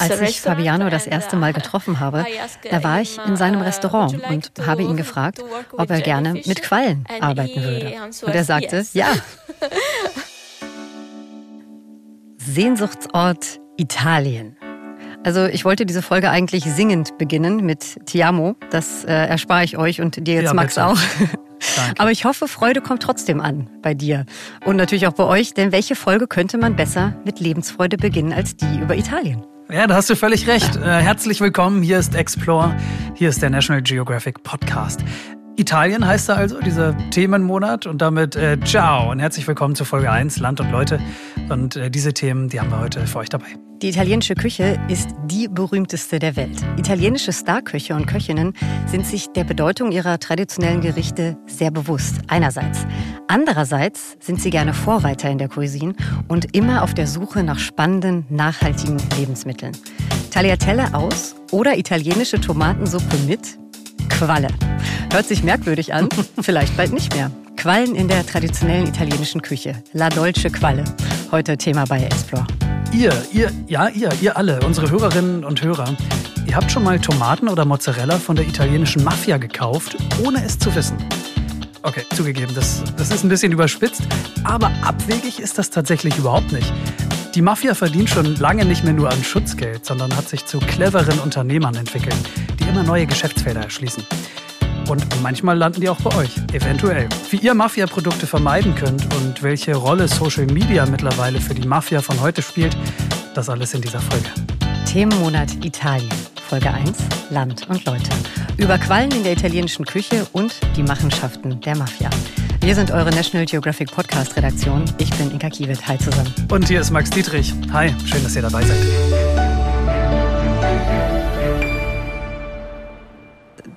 Als ich Fabiano das erste Mal getroffen habe, da war ich in seinem Restaurant und habe ihn gefragt, ob er gerne mit Quallen arbeiten würde. Und er sagte, ja. Sehnsuchtsort Italien. Also ich wollte diese Folge eigentlich singend beginnen mit Ti amo. Das äh, erspare ich euch und dir jetzt ja, Max bitte. auch. Danke. Aber ich hoffe, Freude kommt trotzdem an bei dir und natürlich auch bei euch, denn welche Folge könnte man besser mit Lebensfreude beginnen als die über Italien? Ja, da hast du völlig recht. Äh, herzlich willkommen. Hier ist Explore. Hier ist der National Geographic Podcast. Italien heißt da also, dieser Themenmonat. Und damit äh, ciao und herzlich willkommen zu Folge 1, Land und Leute. Und äh, diese Themen, die haben wir heute für euch dabei. Die italienische Küche ist die berühmteste der Welt. Italienische Starköche und Köchinnen sind sich der Bedeutung ihrer traditionellen Gerichte sehr bewusst. Einerseits. Andererseits sind sie gerne Vorreiter in der Cuisine und immer auf der Suche nach spannenden, nachhaltigen Lebensmitteln. Tagliatelle aus oder italienische Tomatensuppe mit Qualle. Hört sich merkwürdig an, vielleicht bald nicht mehr. Quallen in der traditionellen italienischen Küche. La Dolce Qualle. Heute Thema bei Explore. Ihr, ihr, ja, ihr, ihr alle, unsere Hörerinnen und Hörer, ihr habt schon mal Tomaten oder Mozzarella von der italienischen Mafia gekauft, ohne es zu wissen. Okay, zugegeben, das, das ist ein bisschen überspitzt, aber abwegig ist das tatsächlich überhaupt nicht. Die Mafia verdient schon lange nicht mehr nur an Schutzgeld, sondern hat sich zu cleveren Unternehmern entwickelt, immer neue Geschäftsfelder erschließen. Und manchmal landen die auch bei euch, eventuell. Wie ihr Mafia-Produkte vermeiden könnt und welche Rolle Social Media mittlerweile für die Mafia von heute spielt, das alles in dieser Folge. Themenmonat Italien. Folge 1 Land und Leute. Über Quallen in der italienischen Küche und die Machenschaften der Mafia. Wir sind eure National Geographic Podcast Redaktion. Ich bin Inka Kiewit. Hi zusammen. Und hier ist Max Dietrich. Hi, schön, dass ihr dabei seid.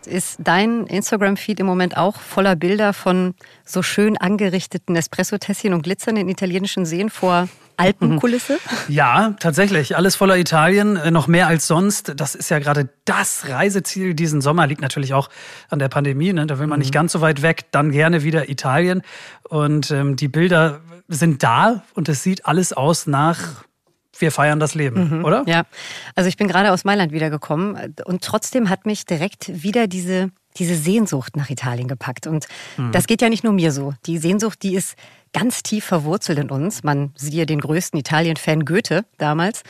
Ist dein Instagram-Feed im Moment auch voller Bilder von so schön angerichteten Espresso-Tässchen und glitzernden italienischen Seen vor Alpenkulisse? Ja, tatsächlich. Alles voller Italien, äh, noch mehr als sonst. Das ist ja gerade das Reiseziel diesen Sommer. Liegt natürlich auch an der Pandemie. Ne? Da will man nicht mhm. ganz so weit weg. Dann gerne wieder Italien. Und ähm, die Bilder sind da und es sieht alles aus nach wir feiern das Leben, mhm, oder? Ja, also ich bin gerade aus Mailand wiedergekommen und trotzdem hat mich direkt wieder diese, diese Sehnsucht nach Italien gepackt. Und mhm. das geht ja nicht nur mir so. Die Sehnsucht, die ist ganz tief verwurzelt in uns. Man siehe den größten Italien-Fan Goethe damals.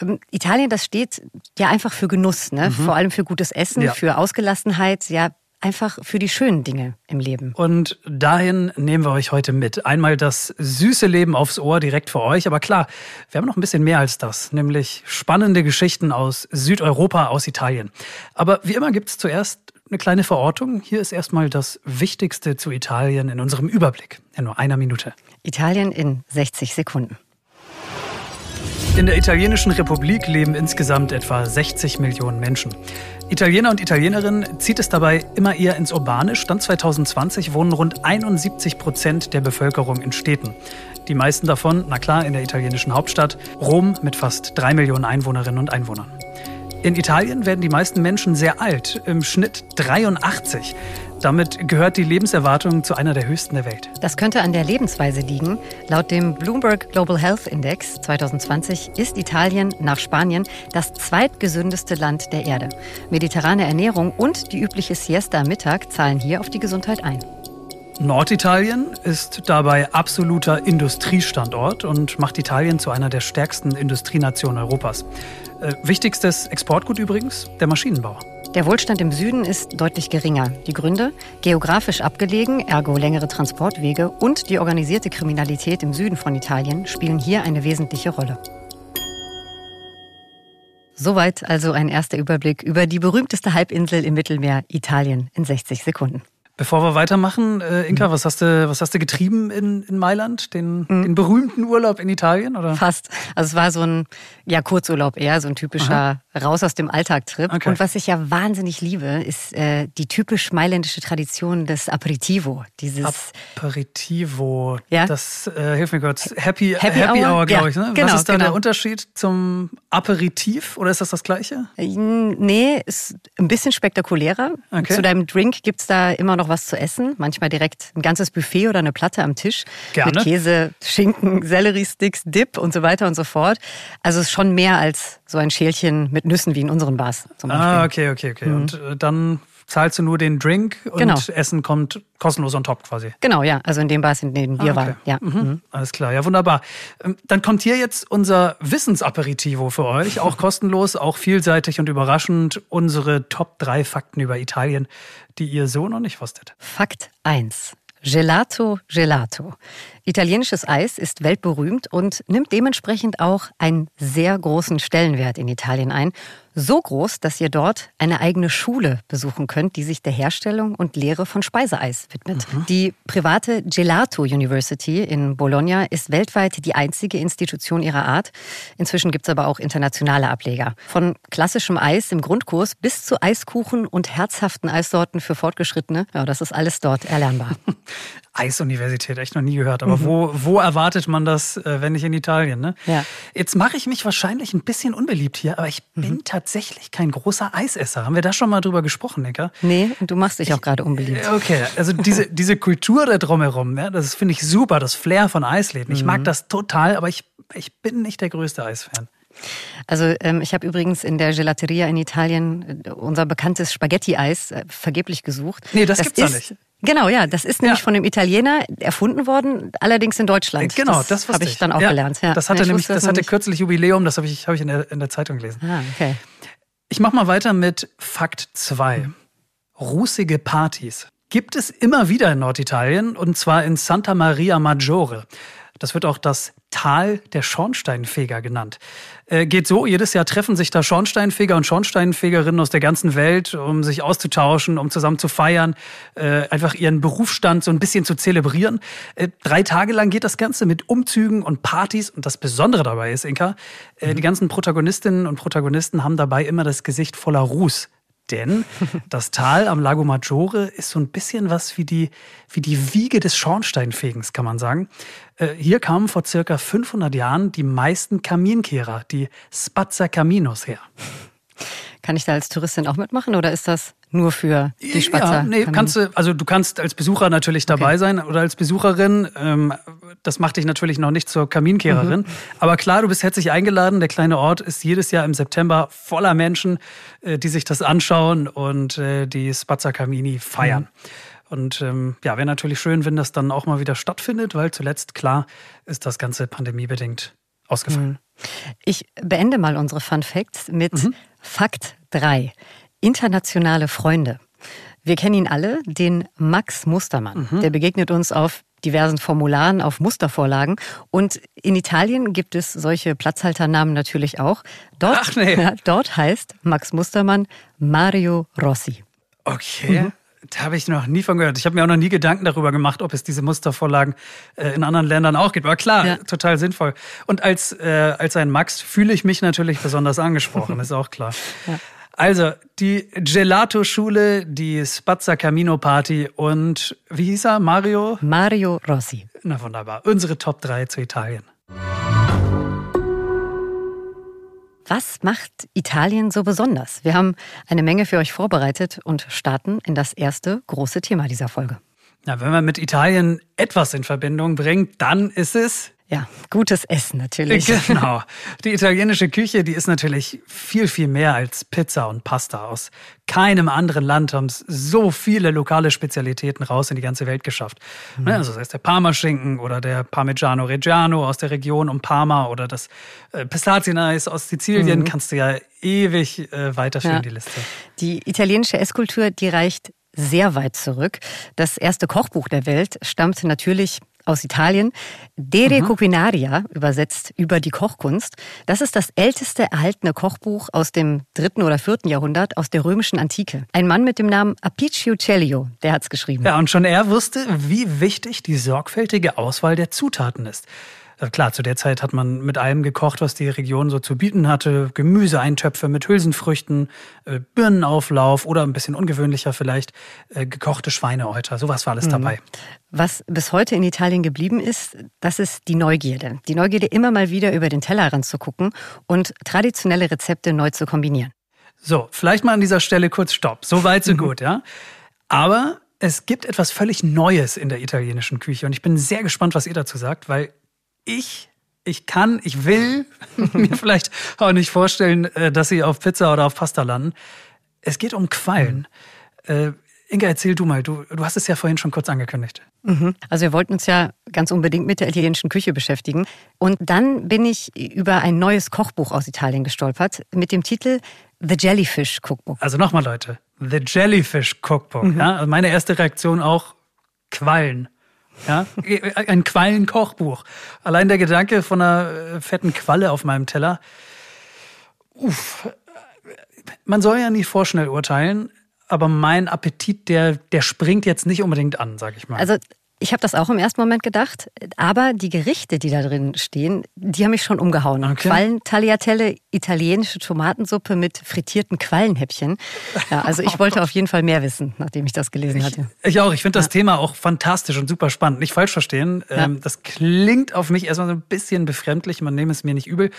Ähm, Italien, das steht ja einfach für Genuss, ne? Mhm. vor allem für gutes Essen, ja. für Ausgelassenheit, ja, einfach für die schönen Dinge im Leben. Und dahin nehmen wir euch heute mit. Einmal das süße Leben aufs Ohr direkt für euch, aber klar, wir haben noch ein bisschen mehr als das, nämlich spannende Geschichten aus Südeuropa, aus Italien. Aber wie immer gibt es zuerst eine kleine Verortung. Hier ist erstmal das Wichtigste zu Italien in unserem Überblick in nur einer Minute. Italien in 60 Sekunden. In der Italienischen Republik leben insgesamt etwa 60 Millionen Menschen. Italiener und Italienerinnen zieht es dabei immer eher ins Urbane. Stand 2020 wohnen rund 71 Prozent der Bevölkerung in Städten. Die meisten davon, na klar, in der italienischen Hauptstadt Rom mit fast drei Millionen Einwohnerinnen und Einwohnern. In Italien werden die meisten Menschen sehr alt, im Schnitt 83. Damit gehört die Lebenserwartung zu einer der höchsten der Welt. Das könnte an der Lebensweise liegen. Laut dem Bloomberg Global Health Index 2020 ist Italien nach Spanien das zweitgesündeste Land der Erde. Mediterrane Ernährung und die übliche Siesta am Mittag zahlen hier auf die Gesundheit ein. Norditalien ist dabei absoluter Industriestandort und macht Italien zu einer der stärksten Industrienationen Europas. Äh, wichtigstes Exportgut übrigens, der Maschinenbau. Der Wohlstand im Süden ist deutlich geringer. Die Gründe? Geografisch abgelegen, ergo längere Transportwege und die organisierte Kriminalität im Süden von Italien spielen hier eine wesentliche Rolle. Soweit also ein erster Überblick über die berühmteste Halbinsel im Mittelmeer, Italien, in 60 Sekunden. Bevor wir weitermachen, äh, Inka, mhm. was hast du, was hast du getrieben in, in Mailand? Den, mhm. den berühmten Urlaub in Italien? Oder? Fast. Also es war so ein ja, Kurzurlaub eher, so ein typischer Aha. Raus aus dem Alltag-Trip. Okay. Und was ich ja wahnsinnig liebe, ist äh, die typisch mailändische Tradition des Aperitivo. Dieses Aperitivo. Ja? Das äh, hilf mir kurz. Happy, Happy, Happy Hour, Hour glaube ja, ich. Ne? Genau, was ist da genau. der Unterschied zum Aperitif oder ist das das gleiche? Nee, ist ein bisschen spektakulärer. Okay. Zu deinem Drink gibt es da immer noch was zu essen. Manchmal direkt ein ganzes Buffet oder eine Platte am Tisch. Gerne. Mit Käse, Schinken, Selleriesticks, Dip und so weiter und so fort. Also es ist schon mehr als so ein Schälchen mit Nüssen wie in unseren Bars zum Beispiel. Ah, okay, okay, okay. Mhm. Und äh, dann zahlst du nur den Drink und Genau. Essen kommt kostenlos on top quasi. Genau, ja. Also in dem Bars, in denen wir Ah, waren. okay. Ja. Mhm. Alles klar, ja wunderbar. Ähm, Dann kommt hier jetzt unser Wissensaperitivo für euch, auch kostenlos, auch vielseitig und überraschend. Unsere Top 3 Fakten über Italien, die ihr so noch nicht wusstet. Fakt 1. Gelato Gelato. Italienisches Eis ist weltberühmt und nimmt dementsprechend auch einen sehr großen Stellenwert in Italien ein. So groß, dass ihr dort eine eigene Schule besuchen könnt, die sich der Herstellung und Lehre von Speiseeis widmet. Die private Gelato University in Bologna ist weltweit die einzige Institution ihrer Art. Inzwischen gibt es aber auch internationale Ableger. Von klassischem Eis im Grundkurs bis zu Eiskuchen und herzhaften Eissorten für Fortgeschrittene. Ja, das ist alles dort erlernbar. Eisuniversität, echt noch nie gehört. Aber wo, wo erwartet man das, äh, wenn nicht in Italien? Ne? Ja. Jetzt mache ich mich wahrscheinlich ein bisschen unbeliebt hier, aber ich bin tatsächlich kein großer Eisesser. Haben wir da schon mal drüber gesprochen, Nika? Nee, und du machst dich auch gerade unbeliebt. Okay, also diese, diese Kultur da drumherum, ja, das finde ich super, das Flair von Eisläden. Ich Mhm. mag das total, aber ich, ich bin nicht der größte Eisfan. Also ähm, ich habe übrigens in der Gelateria in Italien äh, unser bekanntes Spaghetti-Eis äh, vergeblich gesucht. Nee, das gibt's da ist, nicht. Genau, ja, das ist nämlich Ja. von einem Italiener erfunden worden, allerdings in Deutschland. Genau, das, das habe ich dann auch gelernt. Ja. Das hatte Ich nämlich, wusste das hatte nicht. kürzlich Jubiläum, das habe ich, hab ich in, der, in der Zeitung gelesen. Ah, okay. Ich mache mal weiter mit Fakt 2. Rußige Partys. Gibt es immer wieder in Norditalien und zwar in Santa Maria Maggiore. Das wird auch das Tal der Schornsteinfeger genannt. Äh, geht so, jedes Jahr treffen sich da Schornsteinfeger und Schornsteinfegerinnen aus der ganzen Welt, um sich auszutauschen, um zusammen zu feiern, äh, einfach ihren Berufsstand so ein bisschen zu zelebrieren. Äh, drei Tage lang geht das Ganze mit Umzügen und Partys. Und das Besondere dabei ist, Inka, äh, die ganzen Protagonistinnen und Protagonisten haben dabei immer das Gesicht voller Ruß. Denn das Tal am Lago Maggiore ist so ein bisschen was wie die, wie die Wiege des Schornsteinfegens, kann man sagen. Äh, Hier kamen vor circa 500 Jahren die meisten Kaminkehrer, die Spazzacaminos her. Kann ich da als Touristin auch mitmachen oder ist das nur für die Spatzer? Ja, nee, kannst du, also du kannst als Besucher natürlich dabei sein oder als Besucherin. Ähm, das macht dich natürlich noch nicht zur Kaminkehrerin. Mhm. Aber klar, du bist herzlich eingeladen. Der kleine Ort ist jedes Jahr im September voller Menschen, äh, die sich das anschauen und äh, die Spazza Camini feiern. Und ähm, ja, wäre natürlich schön, wenn das dann auch mal wieder stattfindet, weil zuletzt, klar, ist das Ganze pandemiebedingt ausgefallen. Ich beende mal unsere Fun Facts mit Mhm. Fakt 3. Internationale Freunde. Wir kennen ihn alle, den Max Mustermann. Mhm. Der begegnet uns auf diversen Formularen, auf Mustervorlagen. Und in Italien gibt es solche Platzhalternamen natürlich auch. Dort, Ach, nee. dort heißt Max Mustermann Mario Rossi. Okay. Da habe ich noch nie von gehört. Ich habe mir auch noch nie Gedanken darüber gemacht, ob es diese Mustervorlagen äh, in anderen Ländern auch gibt. Aber klar, Ja. total sinnvoll. Und als, äh, als ein Max fühle ich mich natürlich besonders angesprochen, ist auch klar. Also, die Gelato-Schule, die Spazza Camino Party und wie hieß er? Mario? Mario Rossi. Na wunderbar. Unsere Top 3 zu Italien. Was macht Italien so besonders? Wir haben eine Menge für euch vorbereitet und starten in das erste große Thema dieser Folge. Na, wenn man mit Italien etwas in Verbindung bringt, dann ist es Ja, gutes Essen natürlich. Genau. Die italienische Küche, die ist natürlich viel, viel mehr als Pizza und Pasta. Aus keinem anderen Land haben es so viele lokale Spezialitäten raus in die ganze Welt geschafft. Ne, Also das heißt der Parmaschinken oder der Parmigiano Reggiano aus der Region um Parma oder das äh, Pistazieneis aus Sizilien. Kannst du ja ewig äh, weiterführen, Ja. die Liste. Die italienische Esskultur, die reicht sehr weit zurück. Das erste Kochbuch der Welt stammt natürlich aus Italien. Dere Culinaria, übersetzt über die Kochkunst. Das ist das älteste erhaltene Kochbuch aus dem dritten oder vierten Jahrhundert aus der römischen Antike. Ein Mann mit dem Namen Appicio Cellio, der hat's geschrieben. Ja, und schon er wusste, wie wichtig die sorgfältige Auswahl der Zutaten ist. Äh, Klar, zu der Zeit hat man mit allem gekocht, was die Region so zu bieten hatte. Gemüseeintöpfe mit Hülsenfrüchten, äh, Birnenauflauf oder ein bisschen ungewöhnlicher vielleicht äh, gekochte Schweinehäuter. Sowas war alles dabei. Was bis heute in Italien geblieben ist, das ist die Neugierde. Die Neugierde, immer mal wieder über den Tellerrand zu gucken und traditionelle Rezepte neu zu kombinieren. So, vielleicht mal an dieser Stelle kurz Stopp. So weit, so gut, ja. Aber Es gibt etwas völlig Neues in der italienischen Küche und ich bin sehr gespannt, was ihr dazu sagt, weil ich, ich kann, ich will mir vielleicht auch nicht vorstellen, äh, dass sie auf Pizza oder auf Pasta landen. Es geht um Quallen. Mhm. Inga, erzähl du mal, du, du hast es ja vorhin schon kurz angekündigt. Mhm. Also wir wollten uns ja ganz unbedingt mit der italienischen Küche beschäftigen. Und dann bin ich über ein neues Kochbuch aus Italien gestolpert mit dem Titel The Jellyfish Cookbook. Also nochmal Leute, The Jellyfish Cookbook. Mhm. Ja? Also meine erste Reaktion auch Quallen. Ja? Ein Quallenkochbuch. Allein der Gedanke von einer äh, fetten Qualle auf meinem Teller. Uff. Man soll ja nicht vorschnell urteilen aber mein Appetit, der, der springt jetzt nicht unbedingt an, sag ich mal. Also ich habe das auch im ersten Moment gedacht, aber die Gerichte, die da drin stehen, die haben mich schon umgehauen. Okay. Quallen, italienische Tomatensuppe mit frittierten Quallenhäppchen. Ja, also ich wollte auf jeden Fall mehr wissen, nachdem ich das gelesen hatte. Ich, ich auch. Ich finde das ja. Thema auch fantastisch und super spannend. Nicht falsch verstehen. Ja. Ähm, das klingt auf mich erstmal so ein bisschen befremdlich. Man nehme es mir nicht übel.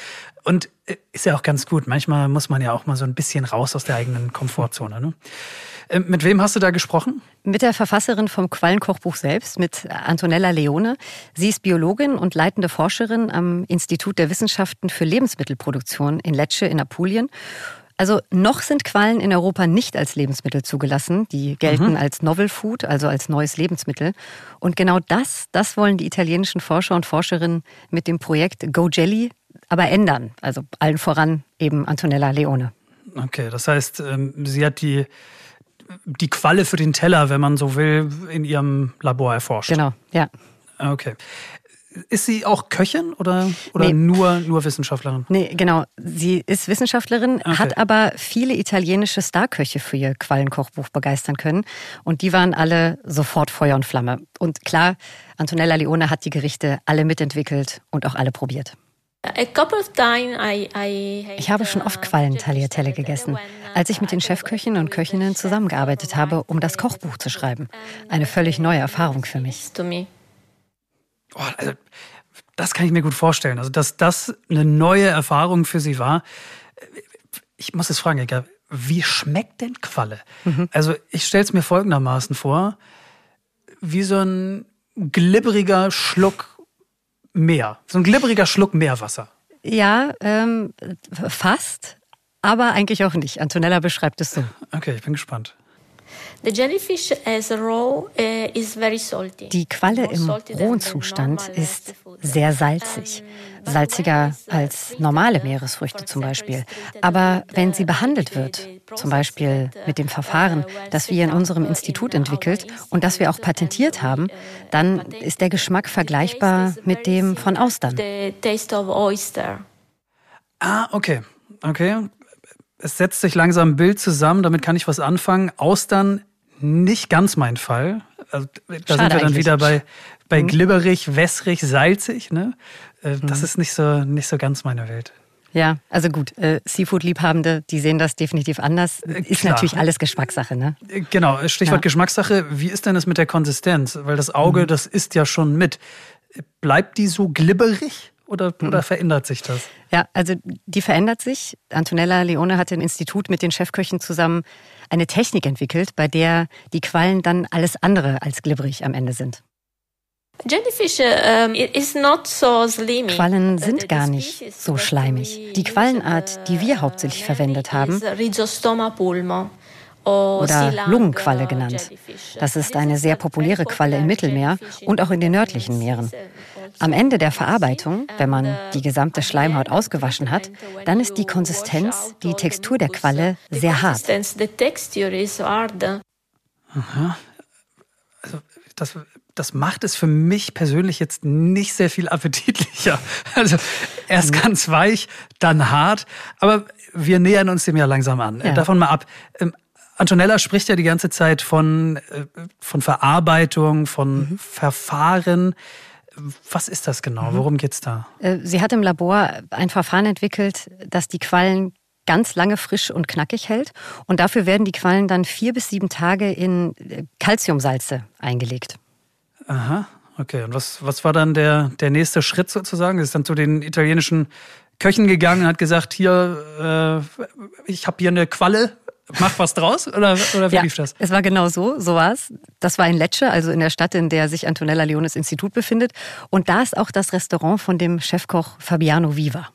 Und ist ja auch ganz gut. Manchmal muss man ja auch mal so ein bisschen raus aus der eigenen Komfortzone. Ne? Äh, mit wem hast du da gesprochen? Mit der Verfasserin vom Quallenkochbuch selbst, mit Antonella Leone. Sie ist Biologin und leitende Forscherin am Institut der Wissenschaften für Lebensmittelproduktion in Lecce in Apulien. Also noch sind Quallen in Europa nicht als Lebensmittel zugelassen. Die gelten mhm. als Novel Food, also als neues Lebensmittel. Und genau das, das wollen die italienischen Forscher und Forscherinnen mit dem Projekt Go Jelly aber ändern. Also allen voran eben Antonella Leone. Okay, das heißt, ähm, sie hat die die Qualle für den Teller, wenn man so will, in ihrem Labor erforscht. Genau, ja. Okay. Ist sie auch Köchin oder, oder nee. nur, nur Wissenschaftlerin? Nee, genau. Sie ist Wissenschaftlerin, okay. hat aber viele italienische Starköche für ihr Quallenkochbuch begeistern können. Und die waren alle sofort Feuer und Flamme. Und klar, Antonella Leone hat die Gerichte alle mitentwickelt und auch alle probiert. Ich habe schon oft Quallen-Tagliatelle gegessen, als ich mit den Chefköchinnen und Köchinnen zusammengearbeitet habe, um das Kochbuch zu schreiben. Eine völlig neue Erfahrung für mich. Oh, also, das kann ich mir gut vorstellen. Also, dass das eine neue Erfahrung für Sie war. Ich muss es fragen, Eka, wie schmeckt denn Qualle? Mhm. Also, ich stelle es mir folgendermaßen vor: wie so ein glibberiger Schluck Meer. So ein glibberiger Schluck Meerwasser. Ja, ähm, fast, aber eigentlich auch nicht. Antonella beschreibt es so. Okay, ich bin gespannt. Uh, Die Qualle im rohen Zustand ist sehr salzig, salziger als normale Meeresfrüchte zum Beispiel. Aber wenn sie behandelt wird, zum Beispiel mit dem Verfahren, das wir in unserem Institut entwickelt und das wir auch patentiert haben, dann ist der Geschmack vergleichbar mit dem von Austern. Ah, okay. Okay. Es setzt sich langsam ein Bild zusammen, damit kann ich was anfangen. Austern nicht ganz mein Fall. Also, da Schade sind wir dann eigentlich. wieder bei, bei mhm. glibberig, wässrig, salzig. Ne? Äh, das ist nicht so, nicht so ganz meine Welt. Ja, also gut, äh, Seafood-Liebhabende, die sehen das definitiv anders. Äh, ist Klar. natürlich alles Geschmackssache, ne? Äh, genau, Stichwort ja. Geschmackssache. Wie ist denn das mit der Konsistenz? Weil das Auge, mhm. das isst ja schon mit. Bleibt die so glibberig? oder, oder mhm. verändert sich das? Ja, also die verändert sich. Antonella Leone hat im Institut mit den Chefköchen zusammen eine Technik entwickelt, bei der die Quallen dann alles andere als glibberig am Ende sind. Quallen sind gar nicht so schleimig. Die Quallenart, die wir hauptsächlich verwendet haben, oder Lungenqualle genannt. Das ist eine sehr populäre Qualle im Mittelmeer und auch in den nördlichen Meeren. Am Ende der Verarbeitung, wenn man die gesamte Schleimhaut ausgewaschen hat, dann ist die Konsistenz, die Textur der Qualle sehr hart. Aha. Also das, das macht es für mich persönlich jetzt nicht sehr viel appetitlicher. Also erst mhm. ganz weich, dann hart. Aber wir nähern uns dem ja langsam an. Ja. Davon mal ab. Ähm, Antonella spricht ja die ganze Zeit von, äh, von Verarbeitung, von mhm. Verfahren. Was ist das genau? Mhm. Worum geht's da? Äh, sie hat im Labor ein Verfahren entwickelt, das die Quallen ganz lange frisch und knackig hält. Und dafür werden die Quallen dann vier bis sieben Tage in Calciumsalze äh, eingelegt. Aha, okay. Und was, was war dann der, der nächste Schritt sozusagen? Ist dann zu den italienischen Köchen gegangen und hat gesagt, hier, äh, ich habe hier eine Qualle, mach was draus? Oder, oder wie ja, lief das? Es war genau so, so war es. Das war in Lecce, also in der Stadt, in der sich Antonella Leones Institut befindet. Und da ist auch das Restaurant von dem Chefkoch Fabiano Viva.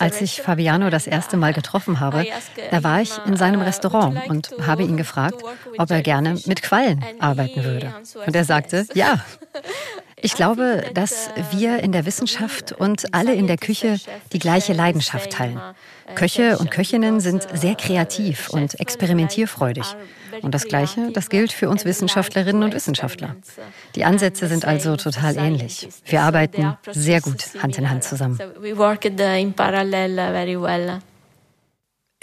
Als ich Fabiano das erste Mal getroffen habe, da war ich in seinem Restaurant und habe ihn gefragt, ob er gerne mit Quallen arbeiten würde. Und er sagte, ja. Ich glaube, dass wir in der Wissenschaft und alle in der Küche die gleiche Leidenschaft teilen. Köche und Köchinnen sind sehr kreativ und experimentierfreudig. Und das Gleiche, das gilt für uns Wissenschaftlerinnen und Wissenschaftler. Die Ansätze sind also total ähnlich. Wir arbeiten sehr gut Hand in Hand zusammen.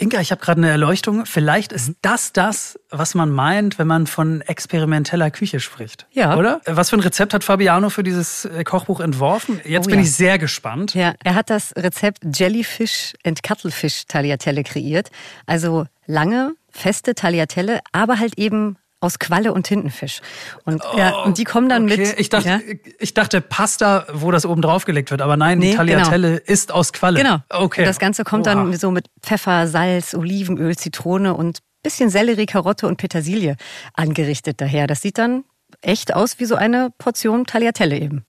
Inga, ich habe gerade eine Erleuchtung. Vielleicht ist das das, was man meint, wenn man von experimenteller Küche spricht. Ja. Oder? Was für ein Rezept hat Fabiano für dieses äh, Kochbuch entworfen? Jetzt oh, bin ja. ich sehr gespannt. Ja, er hat das Rezept Jellyfish and Cuttlefish Tagliatelle kreiert. Also lange, feste Tagliatelle, aber halt eben aus Qualle und Tintenfisch. Und, oh, ja, und die kommen dann okay. mit. Ich dachte, ja? ich dachte Pasta, wo das oben draufgelegt wird, aber nein, nee, Tagliatelle genau. ist aus Qualle. Genau. Okay. Und das Ganze kommt Oha. dann so mit Pfeffer, Salz, Olivenöl, Zitrone und bisschen Sellerie, Karotte und Petersilie angerichtet daher. Das sieht dann echt aus wie so eine Portion Tagliatelle eben.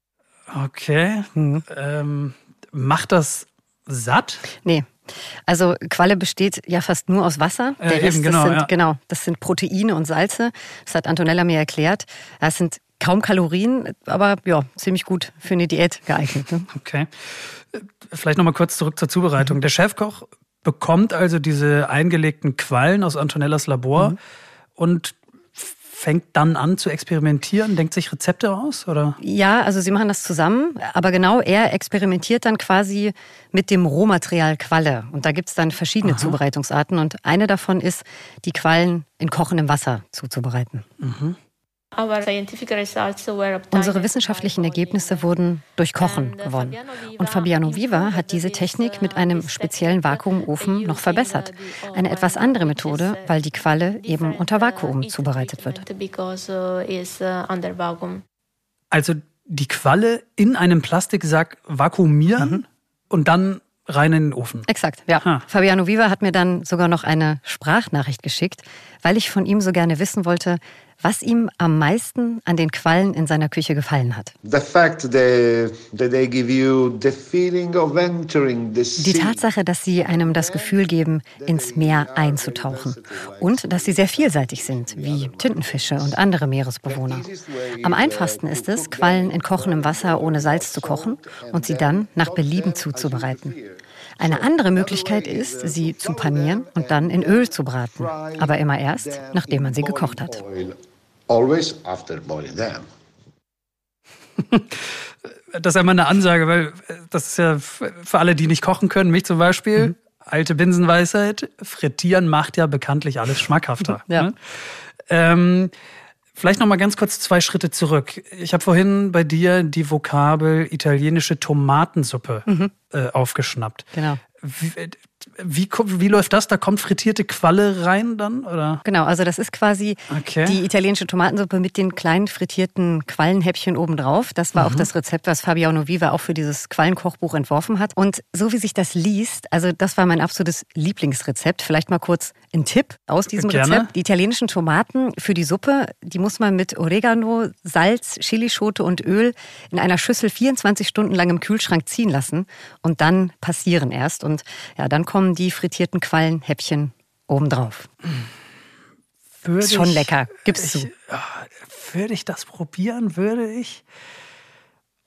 Okay. Hm. Ähm, macht das satt? Nee. Also Qualle besteht ja fast nur aus Wasser. Der Rest, eben, genau, das sind, ja. genau, das sind Proteine und Salze. Das hat Antonella mir erklärt. Das sind kaum Kalorien, aber ja, ziemlich gut für eine Diät geeignet. Ne? Okay. Vielleicht nochmal kurz zurück zur Zubereitung. Mhm. Der Chefkoch bekommt also diese eingelegten Quallen aus Antonellas Labor mhm. und fängt dann an zu experimentieren, denkt sich Rezepte aus, oder? Ja, also sie machen das zusammen, aber genau er experimentiert dann quasi mit dem Rohmaterial Qualle. Und da gibt es dann verschiedene Aha. Zubereitungsarten und eine davon ist, die Quallen in kochendem Wasser zuzubereiten. Mhm. Unsere wissenschaftlichen Ergebnisse wurden durch Kochen gewonnen. Und Fabiano Viva hat diese Technik mit einem speziellen Vakuumofen noch verbessert. Eine etwas andere Methode, weil die Qualle eben unter Vakuum zubereitet wird. Also die Qualle in einem Plastiksack vakuumieren mhm. und dann rein in den Ofen. Exakt, ja. Ha. Fabiano Viva hat mir dann sogar noch eine Sprachnachricht geschickt, weil ich von ihm so gerne wissen wollte, was ihm am meisten an den Quallen in seiner Küche gefallen hat. Die Tatsache, dass sie einem das Gefühl geben, ins Meer einzutauchen. Und dass sie sehr vielseitig sind, wie Tintenfische und andere Meeresbewohner. Am einfachsten ist es, Quallen in kochendem Wasser ohne Salz zu kochen und sie dann nach Belieben zuzubereiten. Eine andere Möglichkeit ist, sie zu panieren und dann in Öl zu braten. Aber immer erst, nachdem man sie gekocht hat. Always after boiling them. Das ist ja immer eine Ansage, weil das ist ja für alle, die nicht kochen können, mich zum Beispiel, mhm. alte Binsenweisheit, frittieren macht ja bekanntlich alles schmackhafter. ja. Ne? Ähm, Vielleicht noch mal ganz kurz zwei Schritte zurück. Ich habe vorhin bei dir die Vokabel italienische Tomatensuppe mhm. äh, aufgeschnappt. Genau. Wie, wie, wie, läuft das? Da kommt frittierte Qualle rein dann? Oder? Genau, also das ist quasi okay. die italienische Tomatensuppe mit den kleinen frittierten Quallenhäppchen obendrauf. Das war mhm. auch das Rezept, was Fabiano Viva auch für dieses Quallenkochbuch entworfen hat. Und so wie sich das liest, also das war mein absolutes Lieblingsrezept. Vielleicht mal kurz ein Tipp aus diesem Gerne. Rezept. Die italienischen Tomaten für die Suppe, die muss man mit Oregano, Salz, Chilischote und Öl in einer Schüssel 24 Stunden lang im Kühlschrank ziehen lassen und dann passieren erst. Und ja, dann kommen die frittierten Quallenhäppchen obendrauf. Würde ist schon ich, lecker, gib's ich, zu. Würde ich das probieren? Würde ich?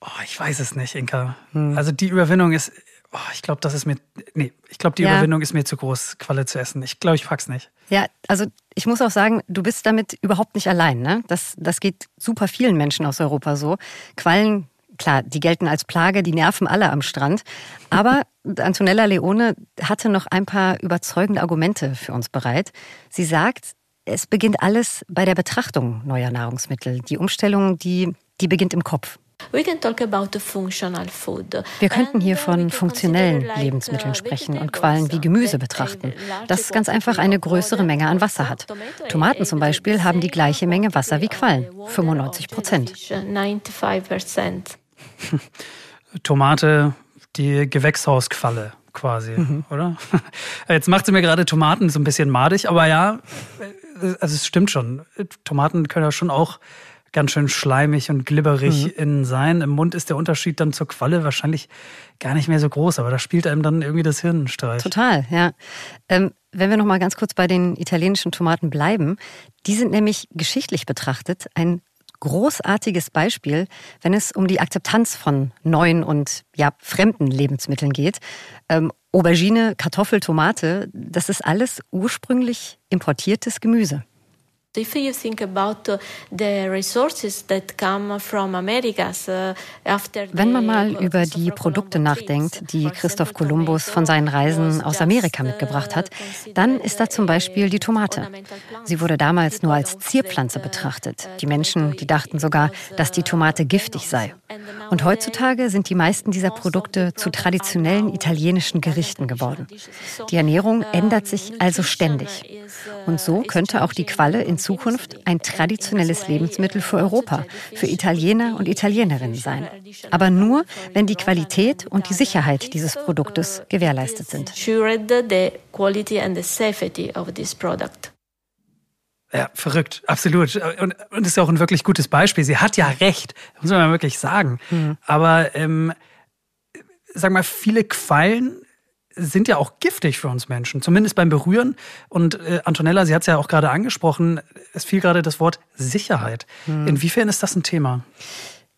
Oh, ich weiß es nicht, Inka. Hm. Also die Überwindung ist, oh, ich glaube, das ist mir, nee, ich glaube, die Ja. Überwindung ist mir zu groß, Qualle zu essen. Ich glaube, ich pack's nicht. Ja, also ich muss auch sagen, du bist damit überhaupt nicht allein. Ne? Das, das geht super vielen Menschen aus Europa so. Quallen, klar, die gelten als Plage, die nerven alle am Strand. Aber Antonella Leone hatte noch ein paar überzeugende Argumente für uns bereit. Sie sagt, es beginnt alles bei der Betrachtung neuer Nahrungsmittel. Die Umstellung, die, die beginnt im Kopf. Wir könnten hier von funktionellen Lebensmitteln sprechen und Quallen wie Gemüse betrachten, das ganz einfach eine größere Menge an Wasser hat. Tomaten zum Beispiel haben die gleiche Menge Wasser wie Quallen, 95 Prozent. Tomate, die Gewächshausqualle. quasi, mhm. oder? Jetzt macht sie mir gerade Tomaten so ein bisschen madig, aber ja, also es stimmt schon. Tomaten können ja schon auch ganz schön schleimig und glibberig mhm. innen sein. Im Mund ist der Unterschied dann zur Qualle wahrscheinlich gar nicht mehr so groß, aber da spielt einem dann irgendwie das Hirn Streich. Total, ja. Ähm, wenn wir noch mal ganz kurz bei den italienischen Tomaten bleiben, die sind nämlich geschichtlich betrachtet ein großartiges Beispiel, wenn es um die Akzeptanz von neuen und ja, fremden Lebensmitteln geht. Ähm, Aubergine, Kartoffel, Tomate, das ist alles ursprünglich importiertes Gemüse. If you think about the resources that come from Americas uh, after Wenn man mal über die Produkte nachdenkt, die Christoph Kolumbus von seinen Reisen aus Amerika mitgebracht hat, dann ist da zum Beispiel die Tomate. Sie wurde damals nur als Zierpflanze betrachtet. Die Menschen, die dachten sogar, dass die Tomate giftig sei. Und heutzutage sind die meisten dieser Produkte zu traditionellen italienischen Gerichten geworden. Die Ernährung ändert sich also ständig. Und so könnte auch die Qualle in Zukunft ein traditionelles Lebensmittel für Europa, für Italiener und Italienerinnen sein. Aber nur, wenn die Qualität und die Sicherheit dieses Produktes gewährleistet sind. Ja, verrückt, absolut. Und, und ist ja auch ein wirklich gutes Beispiel. Sie hat ja recht, muss man wirklich sagen. Mhm. Aber ähm, sag mal, viele Quallen sind ja auch giftig für uns Menschen, zumindest beim Berühren. Und äh, Antonella, sie hat es ja auch gerade angesprochen, es fiel gerade das Wort Sicherheit. Hm. Inwiefern ist das ein Thema?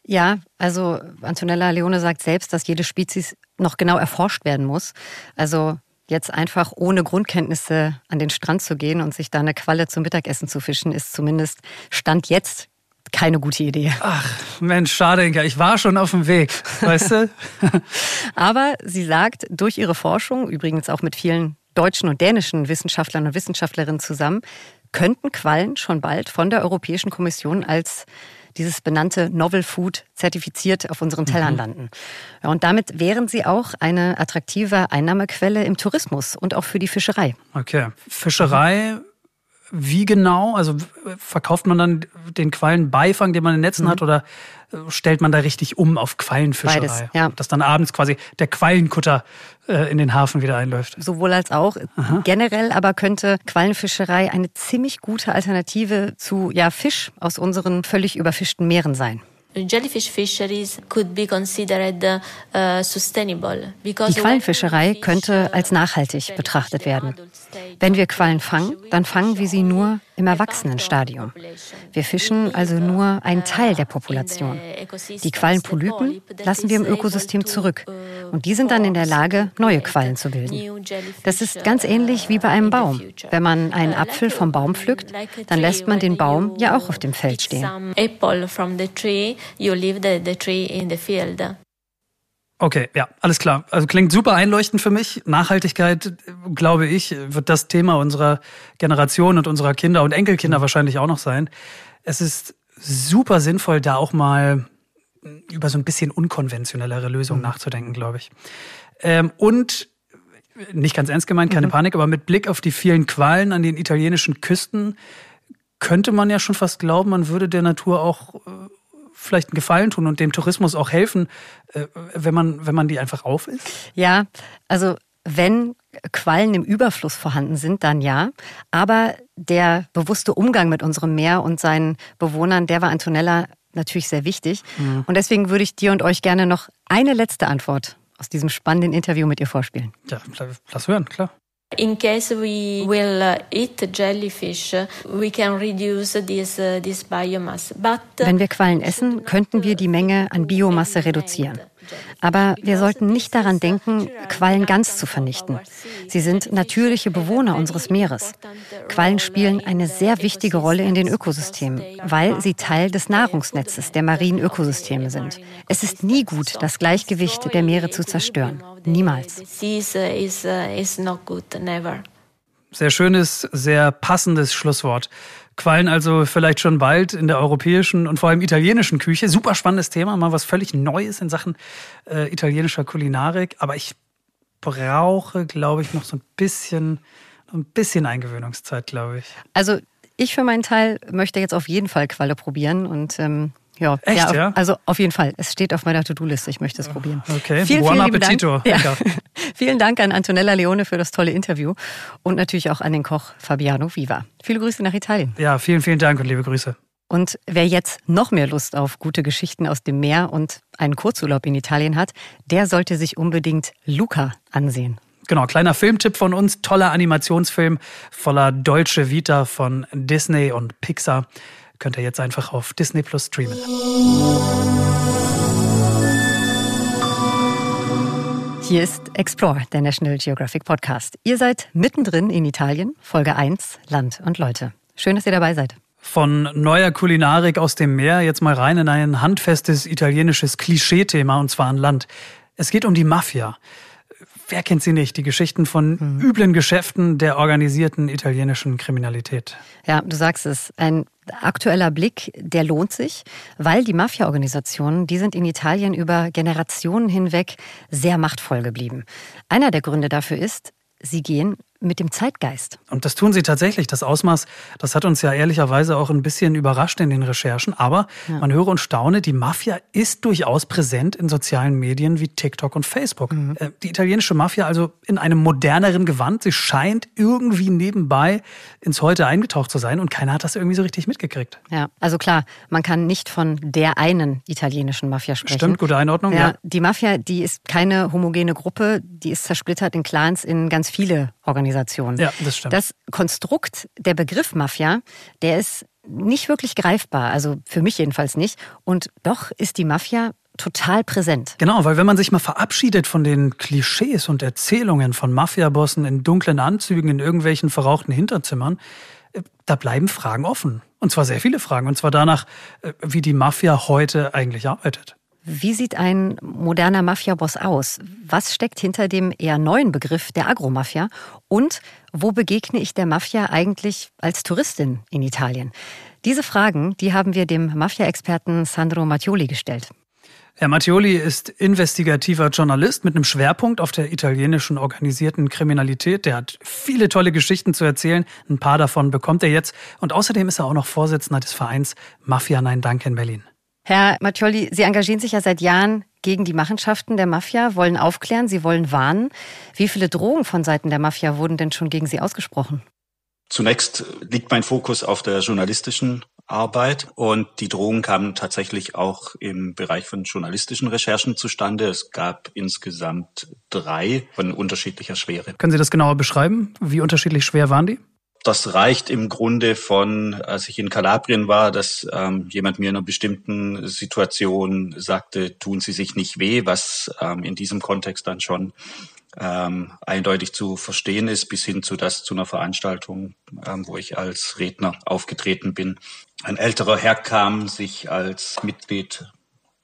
Ja, also Antonella Leone sagt selbst, dass jede Spezies noch genau erforscht werden muss. Also jetzt einfach ohne Grundkenntnisse an den Strand zu gehen und sich da eine Qualle zum Mittagessen zu fischen, ist zumindest Stand jetzt keine gute Idee. Ach, Mensch, schade, Inka. Ich war schon auf dem Weg, weißt du? Aber sie sagt, durch ihre Forschung, übrigens auch mit vielen deutschen und dänischen Wissenschaftlern und Wissenschaftlerinnen zusammen, könnten Quallen schon bald von der Europäischen Kommission als dieses benannte Novel Food zertifiziert auf unseren Tellern mhm. landen. Ja, und damit wären sie auch eine attraktive Einnahmequelle im Tourismus und auch für die Fischerei. Okay. Fischerei wie genau? Also verkauft man dann den Quallenbeifang, den man in Netzen mhm. hat, oder äh, stellt man da richtig um auf Quallenfischerei? Beides, ja. Dass dann abends quasi der Quallenkutter äh, in den Hafen wieder einläuft. Sowohl als auch. Aha. Generell aber könnte Quallenfischerei eine ziemlich gute Alternative zu ja, Fisch aus unseren völlig überfischten Meeren sein uh. Die Quallenfischerei könnte als nachhaltig betrachtet werden. Wenn wir Quallen fangen, dann fangen wir sie nur im Erwachsenenstadium. Wir fischen also nur einen Teil der Population. Die Quallenpolypen lassen wir im Ökosystem zurück und die sind dann in der Lage, neue Quallen zu bilden. Das ist ganz ähnlich wie bei einem Baum. Wenn man einen Apfel vom Baum pflückt, dann lässt man den Baum ja auch auf dem Feld stehen. Okay, ja, alles klar. Also klingt super einleuchtend für mich. Nachhaltigkeit, glaube ich, wird das Thema unserer Generation und unserer Kinder und Enkelkinder wahrscheinlich auch noch sein. Es ist super sinnvoll, da auch mal über so ein bisschen unkonventionellere Lösungen mhm. nachzudenken, glaube ich. Ähm, und nicht ganz ernst gemeint, keine mhm. Panik, aber mit Blick auf die vielen Qualen an den italienischen Küsten könnte man ja schon fast glauben, man würde der Natur auch äh, vielleicht einen Gefallen tun und dem Tourismus auch helfen, äh, wenn man, wenn man die einfach auf ist? Ja, also wenn Quallen im Überfluss vorhanden sind, dann ja. Aber der bewusste Umgang mit unserem Meer und seinen Bewohnern, der war Antonella natürlich sehr wichtig. Mhm. Und deswegen würde ich dir und euch gerne noch eine letzte Antwort aus diesem spannenden Interview mit ihr vorspielen. Ja, lass hören, klar. In case we will uh, eat jellyfish, we can reduce this, uh, this biomass. But Wenn wir Quallen essen, könnten wir die Menge an Biomasse reduzieren. Aber wir sollten nicht daran denken, Quallen ganz zu vernichten. Sie sind natürliche Bewohner unseres Meeres. Quallen spielen eine sehr wichtige Rolle in den Ökosystemen, weil sie Teil des Nahrungsnetzes der marinen Ökosysteme sind. Es ist nie gut, das Gleichgewicht der Meere zu zerstören. Niemals. Sehr schönes, sehr passendes Schlusswort. Quallen also vielleicht schon bald in der europäischen und vor allem italienischen Küche. Super spannendes Thema, mal was völlig Neues in Sachen äh, italienischer Kulinarik. Aber ich brauche, glaube ich, noch so ein bisschen, ein bisschen Eingewöhnungszeit, glaube ich. Also ich für meinen Teil möchte jetzt auf jeden Fall Qualle probieren und ähm, Ja, Echt, ja? Also auf jeden Fall. Es steht auf meiner To-Do-Liste. Ich möchte es probieren. Okay, Vielen, buon vielen appetito. Dank. Ja. Vielen Dank an Antonella Leone für das tolle Interview und natürlich auch an den Koch Fabiano Viva. Viele Grüße nach Italien. Ja, vielen, vielen Dank und liebe Grüße. Und wer jetzt noch mehr Lust auf gute Geschichten aus dem Meer und einen Kurzurlaub in Italien hat, der sollte sich unbedingt Luca ansehen. Genau, kleiner Filmtipp von uns, toller Animationsfilm voller deutsche Vita von Disney und Pixar. Könnt ihr jetzt einfach auf Disney Plus streamen. Hier ist Explore, der National Geographic Podcast. Ihr seid mittendrin in Italien, Folge 1, Land und Leute. Schön, dass ihr dabei seid. Von neuer Kulinarik aus dem Meer jetzt mal rein in ein handfestes italienisches Klischeethema und zwar an Land. Es geht um die Mafia. Wer kennt sie nicht? Die Geschichten von üblen Geschäften der organisierten italienischen Kriminalität. Ja, du sagst es. Ein aktueller Blick, der lohnt sich, weil die Mafia-Organisationen, die sind in Italien über Generationen hinweg sehr machtvoll geblieben. Einer der Gründe dafür ist, sie gehen mit dem Zeitgeist. Und das tun sie tatsächlich. Das Ausmaß, das hat uns ja ehrlicherweise auch ein bisschen überrascht in den Recherchen. Aber Ja. man höre und staune, die Mafia ist durchaus präsent in sozialen Medien wie TikTok und Facebook. Äh, Die italienische Mafia also in einem moderneren Gewand. Sie scheint irgendwie nebenbei ins Heute eingetaucht zu sein und keiner hat das irgendwie so richtig mitgekriegt. Ja, also klar, man kann nicht von der einen italienischen Mafia sprechen. Stimmt, gute Einordnung. Ja, Ja. die Mafia, die ist keine homogene Gruppe, die ist zersplittert in Clans in ganz viele Organisationen. Ja, das stimmt. Das Konstrukt, der Begriff Mafia, der ist nicht wirklich greifbar, also für mich jedenfalls nicht. Und doch ist die Mafia total präsent. Genau, weil wenn man sich mal verabschiedet von den Klischees und Erzählungen von Mafiabossen in dunklen Anzügen in irgendwelchen verrauchten Hinterzimmern, äh, da bleiben Fragen offen. Und zwar sehr viele Fragen. Und zwar danach, äh, wie die Mafia heute eigentlich arbeitet. Wie sieht ein moderner Mafia-Boss aus? Was steckt hinter dem eher neuen Begriff der Agromafia? Und wo begegne ich der Mafia eigentlich als Touristin in Italien? Diese Fragen, die haben wir dem Mafia-Experten Sandro Mattioli gestellt. Herr Mattioli ist investigativer Journalist mit einem Schwerpunkt auf der italienischen organisierten Kriminalität. Der hat viele tolle Geschichten zu erzählen. Ein paar davon bekommt er jetzt. Und außerdem ist er auch noch Vorsitzender des Vereins Mafia Nein Danke in Berlin. Herr Mattioli, Sie engagieren sich ja seit Jahren gegen die Machenschaften der Mafia, wollen aufklären, Sie wollen warnen. Wie viele Drohungen von Seiten der Mafia wurden denn schon gegen Sie ausgesprochen? Zunächst liegt mein Fokus auf der journalistischen Arbeit und die Drohungen kamen tatsächlich auch im Bereich von journalistischen Recherchen zustande. Es gab insgesamt drei von unterschiedlicher Schwere. Können Sie das genauer beschreiben? Wie unterschiedlich schwer waren die? Das reicht im Grunde von, als ich in Kalabrien war, dass ähm, jemand mir in einer bestimmten Situation sagte, tun Sie sich nicht weh, was ähm, in diesem Kontext dann schon ähm, eindeutig zu verstehen ist, bis hin zu das zu einer Veranstaltung, ähm, wo ich als Redner aufgetreten bin. Ein älterer Herr kam, sich als Mitglied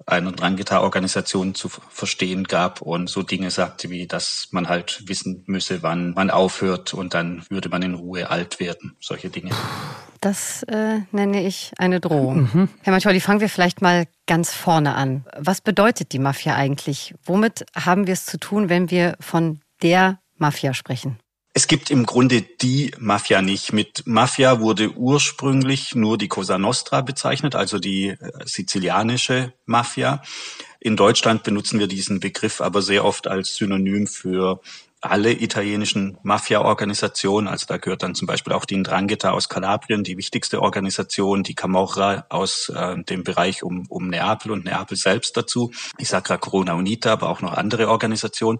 einer Drangheta-Organisation zu verstehen gab und so Dinge sagte wie, dass man halt wissen müsse, wann man aufhört und dann würde man in Ruhe alt werden. Solche Dinge. Das äh, nenne ich eine Drohung. Herr Mattioli, fangen wir vielleicht mal ganz vorne an. Was bedeutet die Mafia eigentlich? Womit haben wir es zu tun, wenn wir von der Mafia sprechen? Es gibt im Grunde die Mafia nicht. Mit Mafia wurde ursprünglich nur die Cosa Nostra bezeichnet, also die äh, sizilianische Mafia. In Deutschland benutzen wir diesen Begriff aber sehr oft als Synonym für alle italienischen Mafia-Organisationen. Also da gehört dann zum Beispiel auch die Ndrangheta aus Kalabrien, die wichtigste Organisation, die Camorra aus äh, dem Bereich um, um Neapel und Neapel selbst dazu. Sage gerade Corona Unita, aber auch noch andere Organisationen.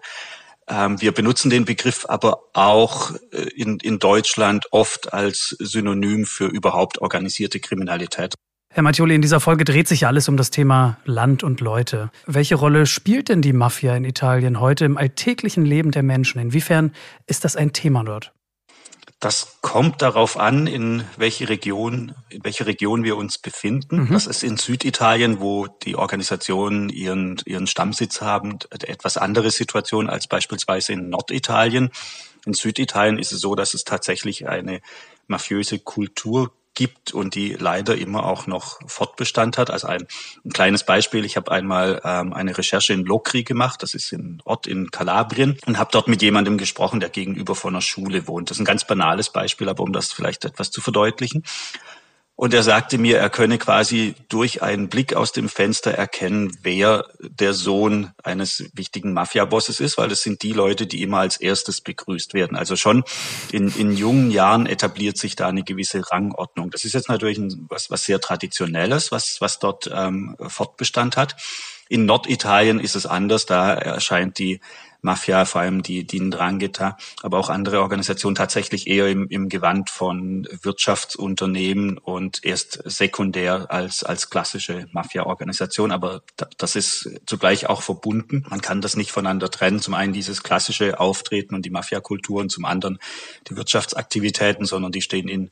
Ähm, wir benutzen den Begriff aber auch äh, in, in Deutschland oft als Synonym für überhaupt organisierte Kriminalität. Herr Mattioli, in dieser Folge dreht sich alles um das Thema Land und Leute. Welche Rolle spielt denn die Mafia in Italien heute im alltäglichen Leben der Menschen? Inwiefern ist das ein Thema dort? Das kommt darauf an, in welche Region, in welcher Region wir uns befinden. Das ist in Süditalien, wo die Organisationen ihren, ihren Stammsitz haben, etwas andere Situation als beispielsweise in Norditalien. In Süditalien ist es so, dass es tatsächlich eine mafiöse Kultur gibt und die leider immer auch noch Fortbestand hat. Also ein, ein kleines Beispiel, ich habe einmal ähm, eine Recherche in Locri gemacht, das ist ein Ort in Kalabrien, und habe dort mit jemandem gesprochen, der gegenüber von einer Schule wohnt. Das ist ein ganz banales Beispiel, aber um das vielleicht etwas zu verdeutlichen. Und er sagte mir, er könne quasi durch einen Blick aus dem Fenster erkennen, wer der Sohn eines wichtigen Mafia-Bosses ist, weil das sind die Leute, die immer als erstes begrüßt werden. Also schon in, in jungen Jahren etabliert sich da eine gewisse Rangordnung. Das ist jetzt natürlich ein, was, was sehr Traditionelles, was, was dort ähm, Fortbestand hat. In Norditalien ist es anders. Da erscheint die Mafia, vor allem die, die Ndrangheta, aber auch andere Organisationen tatsächlich eher im, im Gewand von Wirtschaftsunternehmen und erst sekundär als, als klassische Mafia-Organisation. Aber das ist zugleich auch verbunden. Man kann das nicht voneinander trennen. Zum einen dieses klassische Auftreten und die Mafia-Kultur und zum anderen die Wirtschaftsaktivitäten, sondern die stehen in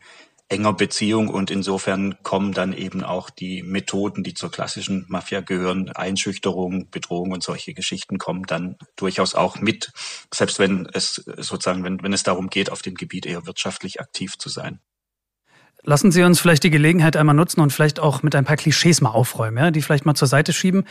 enger Beziehung und insofern kommen dann eben auch die Methoden, die zur klassischen Mafia gehören, Einschüchterung, Bedrohung und solche Geschichten kommen dann durchaus auch mit, selbst wenn es sozusagen, wenn, wenn es darum geht, auf dem Gebiet eher wirtschaftlich aktiv zu sein. Lassen Sie uns vielleicht die Gelegenheit einmal nutzen und vielleicht auch mit ein paar Klischees mal aufräumen, ja, die vielleicht mal zur Seite schieben.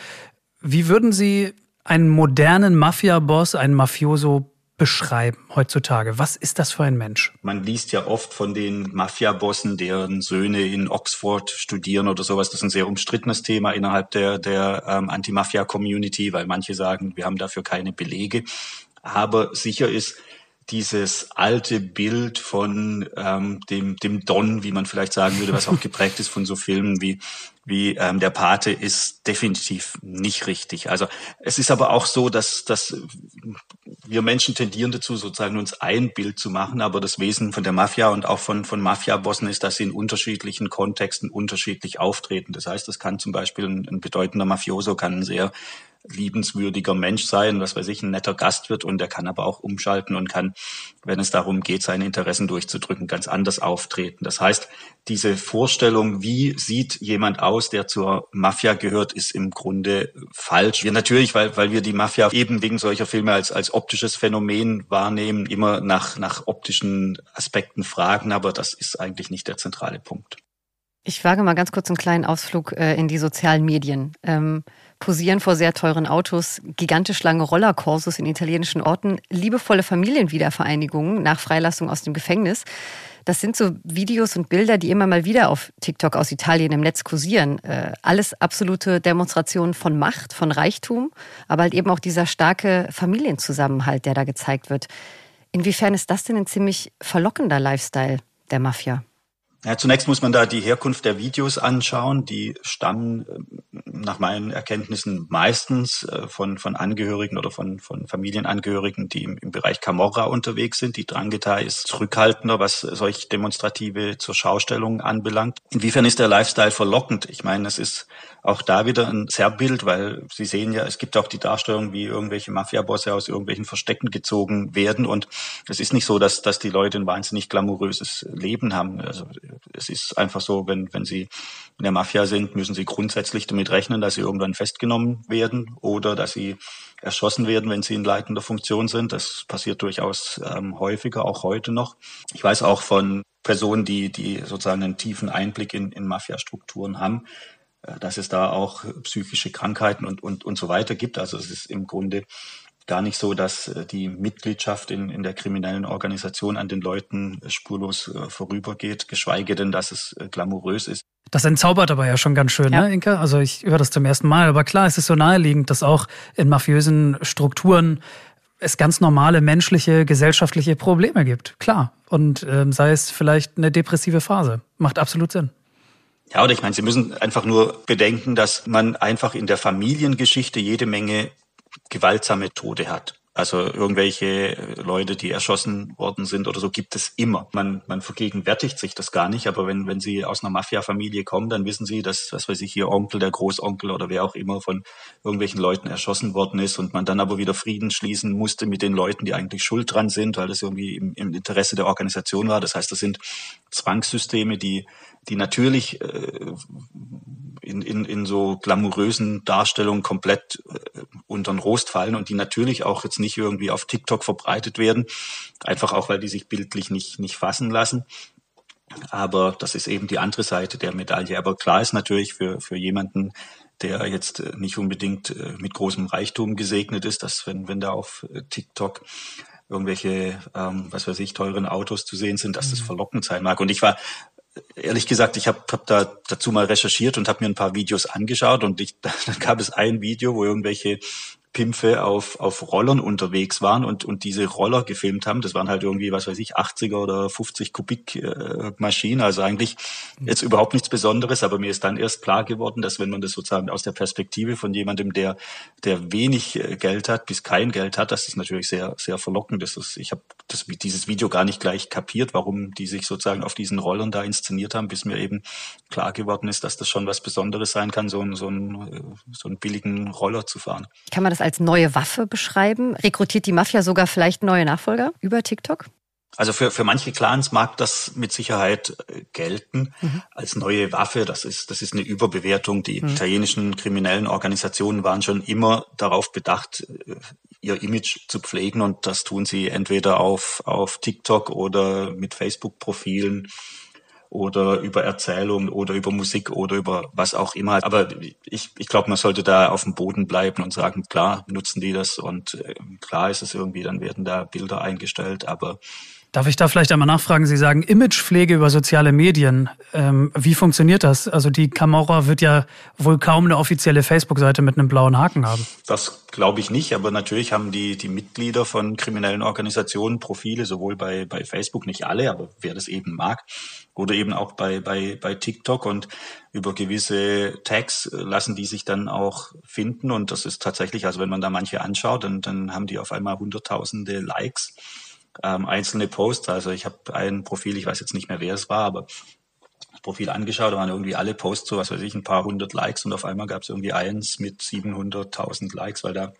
Wie würden Sie einen modernen Mafia-Boss, einen Mafioso beschreiben heutzutage? Was ist das für ein Mensch? Man liest ja oft von den Mafia-Bossen, deren Söhne in Oxford studieren oder sowas. Das ist ein sehr umstrittenes Thema innerhalb der, der ähm, Anti-Mafia-Community, weil manche sagen, wir haben dafür keine Belege. Aber sicher ist, dieses alte Bild von ähm, dem, dem Don, wie man vielleicht sagen würde, was auch geprägt ist von so Filmen wie, wie ähm, Der Pate, ist definitiv nicht richtig. Also es ist aber auch so, dass, dass wir Menschen tendieren dazu, sozusagen uns ein Bild zu machen, aber das Wesen von der Mafia und auch von, von Mafia-Bossen ist, dass sie in unterschiedlichen Kontexten unterschiedlich auftreten. Das heißt, es kann zum Beispiel ein, ein bedeutender Mafioso kann ein sehr liebenswürdiger Mensch sein, was weiß ich, ein netter Gast wird und er kann aber auch umschalten und kann, wenn es darum geht, seine Interessen durchzudrücken, ganz anders auftreten. Das heißt, diese Vorstellung, wie sieht jemand aus, der zur Mafia gehört, ist im Grunde falsch. Wir natürlich, weil, weil wir die Mafia eben wegen solcher Filme als, als optisches Phänomen wahrnehmen, immer nach, nach optischen Aspekten fragen, aber das ist eigentlich nicht der zentrale Punkt. Ich wage mal ganz kurz einen kleinen Ausflug äh, in die sozialen Medien. Ähm, posieren vor sehr teuren Autos, gigantisch lange Rollerkursus in italienischen Orten, liebevolle Familienwiedervereinigungen nach Freilassung aus dem Gefängnis. Das sind so Videos und Bilder, die immer mal wieder auf TikTok aus Italien im Netz kursieren. Äh, alles absolute Demonstrationen von Macht, von Reichtum, aber halt eben auch dieser starke Familienzusammenhalt, der da gezeigt wird. Inwiefern ist das denn ein ziemlich verlockender Lifestyle der Mafia? Ja, zunächst muss man da die Herkunft der Videos anschauen. Die stammen äh, nach meinen Erkenntnissen meistens äh, von, von Angehörigen oder von, von Familienangehörigen, die im, im Bereich Camorra unterwegs sind. Die Drangheta ist zurückhaltender, was solch demonstrative zur Schaustellung anbelangt. Inwiefern ist der Lifestyle verlockend? Ich meine, es ist auch da wieder ein Zerrbild, weil Sie sehen ja, es gibt auch die Darstellung, wie irgendwelche Mafia-Bosse aus irgendwelchen Verstecken gezogen werden. Und es ist nicht so, dass, dass die Leute ein wahnsinnig glamouröses Leben haben. Also es ist einfach so, wenn, wenn sie in der Mafia sind, müssen sie grundsätzlich damit rechnen, dass sie irgendwann festgenommen werden oder dass sie erschossen werden, wenn sie in leitender Funktion sind. Das passiert durchaus ähm, häufiger, auch heute noch. Ich weiß auch von Personen, die, die sozusagen einen tiefen Einblick in, in Mafia-Strukturen haben, dass es da auch psychische Krankheiten und, und, und so weiter gibt. Also es ist im Grunde gar nicht so, dass äh, die Mitgliedschaft in, in der kriminellen Organisation an den Leuten äh, spurlos äh, vorübergeht, geschweige denn, dass es glamourös ist. Das entzaubert aber ja schon ganz schön, ja. ne, Inka? Also ich höre das zum ersten Mal. Aber klar, es ist so naheliegend, dass auch in mafiösen Strukturen es ganz normale menschliche, gesellschaftliche Probleme gibt. Klar. Und ähm, sei es vielleicht eine depressive Phase. Macht absolut Sinn. Ja, oder ich meine, Sie müssen einfach nur bedenken, dass man einfach in der Familiengeschichte jede Menge gewaltsame Tode hat. Also irgendwelche Leute, die erschossen worden sind oder so, gibt es immer. Man, man vergegenwärtigt sich das gar nicht, aber wenn, wenn Sie aus einer Mafia-Familie kommen, dann wissen Sie, dass, was weiß ich, Ihr Onkel, der Großonkel oder wer auch immer von irgendwelchen Leuten erschossen worden ist und man dann aber wieder Frieden schließen musste mit den Leuten, die eigentlich schuld dran sind, weil das irgendwie im, im Interesse der Organisation war. Das heißt, das sind Zwangssysteme, die, die natürlich äh, in, in, in so glamourösen Darstellungen komplett äh, unter den Rost fallen und die natürlich auch jetzt nicht irgendwie auf TikTok verbreitet werden, einfach auch, weil die sich bildlich nicht, nicht fassen lassen. Aber das ist eben die andere Seite der Medaille. Aber klar ist natürlich für, für jemanden, der jetzt äh, nicht unbedingt äh, mit großem Reichtum gesegnet ist, dass wenn, wenn da auf äh, TikTok irgendwelche, ähm, was weiß ich, teuren Autos zu sehen sind, dass das mhm. verlockend sein mag. Und ich war ehrlich gesagt, ich habe hab da dazu mal recherchiert und habe mir ein paar Videos angeschaut und ich, dann gab es ein Video, wo irgendwelche Pimpfe auf, auf Rollern unterwegs waren und, und diese Roller gefilmt haben. Das waren halt irgendwie, was weiß ich, 80er oder 50 Kubik äh, Maschinen. Also eigentlich jetzt überhaupt nichts Besonderes, aber mir ist dann erst klar geworden, dass wenn man das sozusagen aus der Perspektive von jemandem, der, der wenig äh, Geld hat, bis kein Geld hat, dass das natürlich sehr, sehr verlockend ist. Das, ich habe dieses Video gar nicht gleich kapiert, warum die sich sozusagen auf diesen Rollern da inszeniert haben, bis mir eben klar geworden ist, dass das schon was Besonderes sein kann, so, ein, so, ein, äh, so einen billigen Roller zu fahren. Kann man das als neue Waffe beschreiben? Rekrutiert die Mafia sogar vielleicht neue Nachfolger über TikTok? Also für, für manche Clans mag das mit Sicherheit äh, gelten mhm. als neue Waffe. Das ist, das ist eine Überbewertung. Die mhm. italienischen kriminellen Organisationen waren schon immer darauf bedacht, äh, ihr Image zu pflegen und das tun sie entweder auf, auf TikTok oder mit Facebook-Profilen oder über Erzählung oder über Musik oder über was auch immer. Aber ich, ich glaube, man sollte da auf dem Boden bleiben und sagen, klar, nutzen die das und äh, klar ist es irgendwie, dann werden da Bilder eingestellt, aber Darf ich da vielleicht einmal nachfragen? Sie sagen Imagepflege über soziale Medien. Ähm, wie funktioniert das? Also die Camorra wird ja wohl kaum eine offizielle Facebook-Seite mit einem blauen Haken haben. Das glaube ich nicht, aber natürlich haben die, die Mitglieder von kriminellen Organisationen Profile, sowohl bei, bei Facebook, nicht alle, aber wer das eben mag, oder eben auch bei, bei, bei TikTok und über gewisse Tags lassen die sich dann auch finden und das ist tatsächlich, also wenn man da manche anschaut, dann, dann haben die auf einmal hunderttausende Likes ähm, einzelne Posts. Also ich habe ein Profil, ich weiß jetzt nicht mehr, wer es war, aber das Profil angeschaut, da waren irgendwie alle Posts so, was weiß ich, ein paar hundert Likes und auf einmal gab es irgendwie eins mit 700.000 Likes, weil da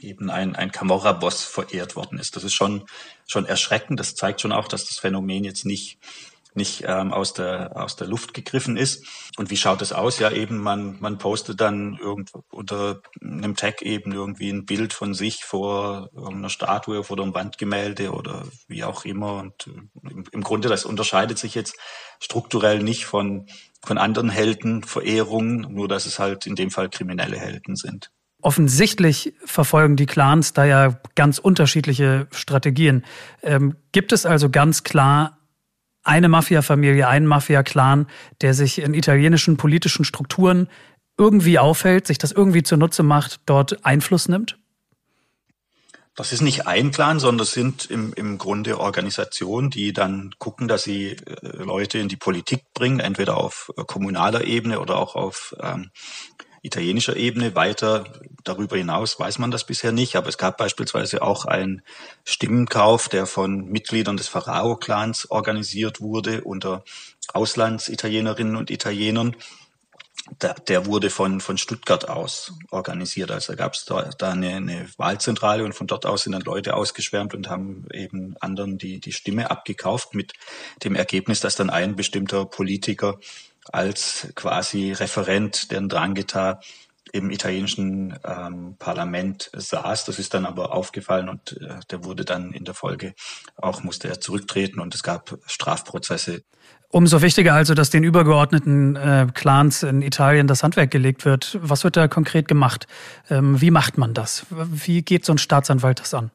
eben ein, ein Camorra-Boss verehrt worden ist. Das ist schon, schon erschreckend. Das zeigt schon auch, dass das Phänomen jetzt nicht nicht ähm, aus, der, aus der Luft gegriffen ist. Und wie schaut es aus? Ja, eben, man, man postet dann irgendwo unter einem Tag eben irgendwie ein Bild von sich vor einer Statue, vor einem Wandgemälde oder wie auch immer. Und äh, im, im Grunde, das unterscheidet sich jetzt strukturell nicht von, von anderen Heldenverehrungen, nur dass es halt in dem Fall kriminelle Helden sind. Offensichtlich verfolgen die Clans da ja ganz unterschiedliche Strategien. Ähm, gibt es also ganz klar eine Mafia-Familie, einen Mafia-Clan, der sich in italienischen politischen Strukturen irgendwie aufhält, sich das irgendwie zunutze macht, dort Einfluss nimmt? Das ist nicht ein Clan, sondern es sind im, im Grunde Organisationen, die dann gucken, dass sie äh, Leute in die Politik bringen, entweder auf äh, kommunaler Ebene oder auch auf ähm, italienischer Ebene. Weiter darüber hinaus weiß man das bisher nicht, aber es gab beispielsweise auch einen Stimmenkauf, der von Mitgliedern des Ferraro-Clans organisiert wurde unter Auslandsitalienerinnen und Italienern. Der, der wurde von, von Stuttgart aus organisiert. Also gab es da, da eine, eine Wahlzentrale und von dort aus sind dann Leute ausgeschwärmt und haben eben anderen die, die Stimme abgekauft mit dem Ergebnis, dass dann ein bestimmter Politiker als quasi Referent der Drangheta im italienischen ähm, Parlament saß. Das ist dann aber aufgefallen und äh, der wurde dann in der Folge auch musste er zurücktreten und es gab Strafprozesse. Umso wichtiger also, dass den übergeordneten äh, Clans in Italien das Handwerk gelegt wird. Was wird da konkret gemacht? Ähm, wie macht man das? Wie geht so ein Staatsanwalt das an?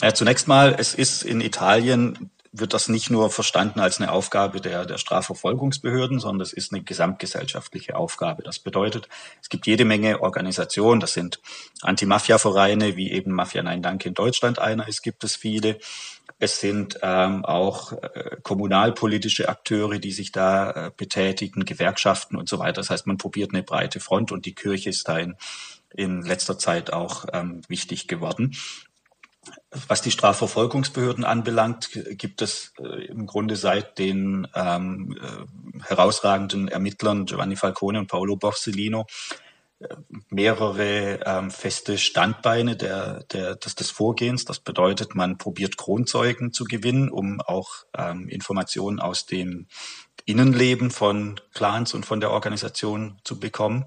Ja, zunächst mal, es ist in Italien wird das nicht nur verstanden als eine Aufgabe der, der Strafverfolgungsbehörden, sondern es ist eine gesamtgesellschaftliche Aufgabe. Das bedeutet, es gibt jede Menge Organisationen, das sind Anti-Mafia-Vereine, wie eben Mafia Nein Danke in Deutschland einer ist, gibt es viele. Es sind ähm, auch äh, kommunalpolitische Akteure, die sich da äh, betätigen, Gewerkschaften und so weiter. Das heißt, man probiert eine breite Front und die Kirche ist da in, in letzter Zeit auch ähm, wichtig geworden. Was die Strafverfolgungsbehörden anbelangt, gibt es äh, im Grunde seit den ähm, äh, herausragenden Ermittlern Giovanni Falcone und Paolo Borsellino äh, mehrere ähm, feste Standbeine der, der, des, des Vorgehens. Das bedeutet, man probiert Kronzeugen zu gewinnen, um auch ähm, Informationen aus dem Innenleben von Clans und von der Organisation zu bekommen.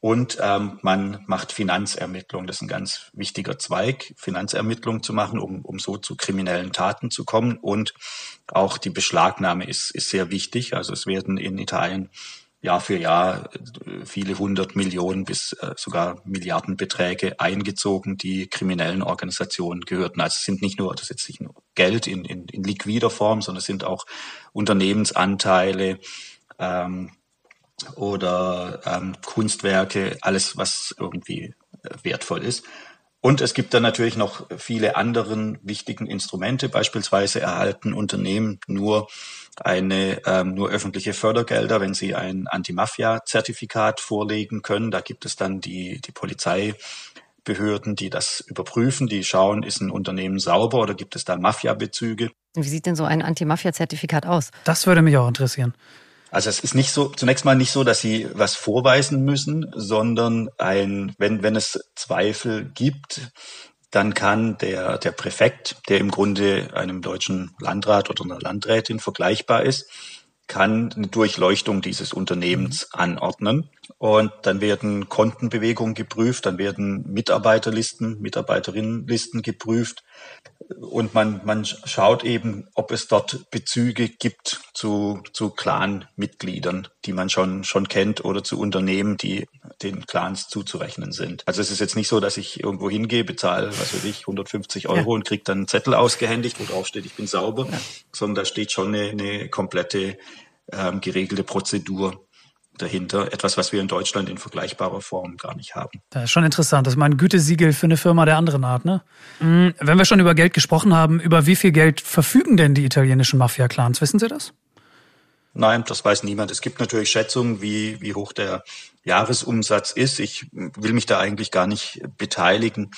Und ähm, man macht Finanzermittlungen. Das ist ein ganz wichtiger Zweig, Finanzermittlungen zu machen, um, um so zu kriminellen Taten zu kommen. Und auch die Beschlagnahme ist, ist sehr wichtig. Also es werden in Italien Jahr für Jahr äh, viele hundert Millionen bis äh, sogar Milliardenbeträge eingezogen, die kriminellen Organisationen gehörten. Also es sind nicht nur, das ist jetzt nicht nur Geld in, in, in liquider Form, sondern es sind auch Unternehmensanteile ähm, oder ähm, Kunstwerke, alles, was irgendwie äh, wertvoll ist. Und es gibt dann natürlich noch viele anderen wichtigen Instrumente. Beispielsweise erhalten Unternehmen nur eine ähm, nur öffentliche Fördergelder, wenn sie ein Anti-Mafia-Zertifikat vorlegen können. Da gibt es dann die, die Polizeibehörden, die das überprüfen, die schauen, ist ein Unternehmen sauber oder gibt es da Mafia-Bezüge. Wie sieht denn so ein Anti-Mafia-Zertifikat aus? Das würde mich auch interessieren. Also es ist nicht so, zunächst mal nicht so, dass sie was vorweisen müssen, sondern ein, wenn, wenn es Zweifel gibt, dann kann der, der Präfekt, der im Grunde einem deutschen Landrat oder einer Landrätin vergleichbar ist, kann eine Durchleuchtung dieses Unternehmens mhm. anordnen. Und dann werden Kontenbewegungen geprüft, dann werden Mitarbeiterlisten, Mitarbeiterinnenlisten geprüft. Und man, man schaut eben, ob es dort Bezüge gibt zu, zu Clan-Mitgliedern, die man schon, schon kennt oder zu Unternehmen, die den Clans zuzurechnen sind. Also es ist jetzt nicht so, dass ich irgendwo hingehe, bezahle, was weiß ich, 150 Euro ja. und kriege dann einen Zettel ausgehändigt, wo drauf steht, ich bin sauber, ja. sondern da steht schon eine, eine komplette ähm, geregelte Prozedur dahinter. Etwas, was wir in Deutschland in vergleichbarer Form gar nicht haben. Das ist schon interessant. Das ist mal ein Gütesiegel für eine Firma der anderen Art, ne? Mhm. Wenn wir schon über Geld gesprochen haben, über wie viel Geld verfügen denn die italienischen Mafia-Clans? Wissen Sie das? Nein, das weiß niemand. Es gibt natürlich Schätzungen, wie, wie hoch der Jahresumsatz ist. Ich will mich da eigentlich gar nicht beteiligen.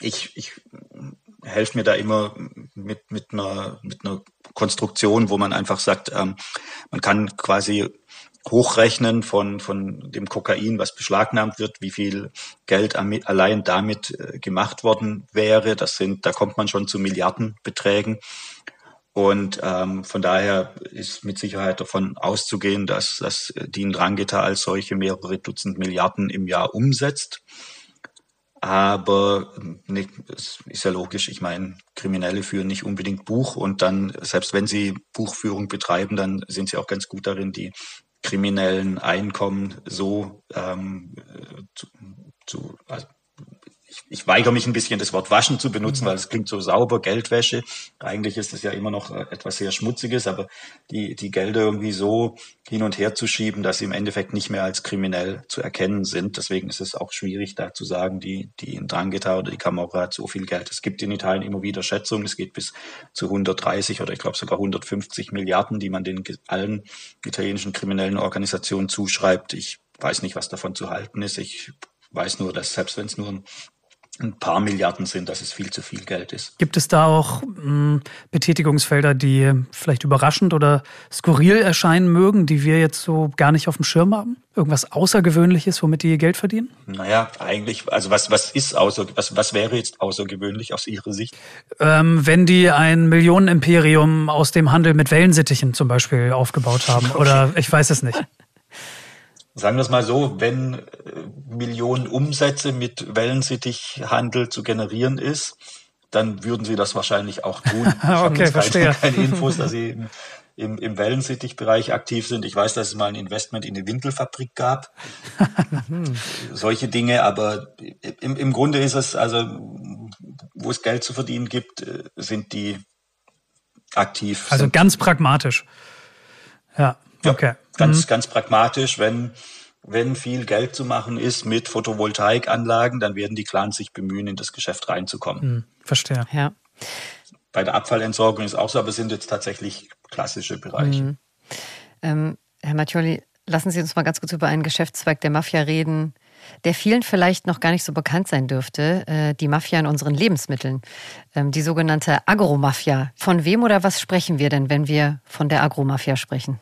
Ich, ich helfe mir da immer mit, mit, einer, mit einer Konstruktion, wo man einfach sagt, ähm, man kann quasi hochrechnen von, von dem Kokain, was beschlagnahmt wird, wie viel Geld allein damit äh, gemacht worden wäre. Das sind, da kommt man schon zu Milliardenbeträgen. Und ähm, von daher ist mit Sicherheit davon auszugehen, dass, dass die Drangheta als solche mehrere Dutzend Milliarden im Jahr umsetzt. Aber ne, es ist ja logisch, ich meine, Kriminelle führen nicht unbedingt Buch und dann, selbst wenn sie Buchführung betreiben, dann sind sie auch ganz gut darin, die kriminellen Einkommen so ähm, zu, zu also ich, ich weigere mich ein bisschen, das Wort waschen zu benutzen, mhm. weil es klingt so sauber, Geldwäsche. Eigentlich ist es ja immer noch äh, etwas sehr Schmutziges, aber die, die Gelder irgendwie so hin und her zu schieben, dass sie im Endeffekt nicht mehr als kriminell zu erkennen sind. Deswegen ist es auch schwierig, da zu sagen, die, die in Drangheta oder die Camorra hat so viel Geld. Es gibt in Italien immer wieder Schätzungen, es geht bis zu 130 oder ich glaube sogar 150 Milliarden, die man den allen italienischen kriminellen Organisationen zuschreibt. Ich weiß nicht, was davon zu halten ist. Ich weiß nur, dass selbst wenn es nur ein ein paar Milliarden sind, dass es viel zu viel Geld ist. Gibt es da auch mh, hm, Betätigungsfelder, die vielleicht überraschend oder skurril erscheinen mögen, die wir jetzt so gar nicht auf dem Schirm haben? Irgendwas Außergewöhnliches, womit die ihr Geld verdienen? Naja, eigentlich, also was, was ist außer, was, was wäre jetzt außergewöhnlich aus Ihrer Sicht? Ähm, wenn die ein Millionenimperium aus dem Handel mit Wellensittichen zum Beispiel aufgebaut haben. Okay. Oder ich weiß es nicht. Sagen wir es mal so, wenn äh, Millionen Umsätze mit Wellensittichhandel zu generieren ist, dann würden sie das wahrscheinlich auch tun. okay, ich verstehe. keine Infos, dass sie im, im, Wellensittichbereich aktiv sind. Ich weiß, dass es mal ein Investment in eine Windelfabrik gab. Solche Dinge, aber im, im Grunde ist es, also wo es Geld zu verdienen gibt, äh, sind die aktiv. Also ganz pragmatisch. Ja. Okay. Ganz, mhm. ganz pragmatisch, wenn, wenn viel Geld zu machen ist mit Photovoltaikanlagen, dann werden die Clans sich bemühen, in das Geschäft reinzukommen. Mhm. Verstehe. Ja. Bei der Abfallentsorgung ist auch so, aber es sind jetzt tatsächlich klassische Bereiche. Mhm. Ähm, Herr Mattioli, lassen Sie uns mal ganz kurz über einen Geschäftszweig der Mafia reden, der vielen vielleicht noch gar nicht so bekannt sein dürfte, äh, die Mafia in unseren Lebensmitteln, ähm, die sogenannte Agromafia. Von wem oder was sprechen wir denn, wenn wir von der Agromafia sprechen?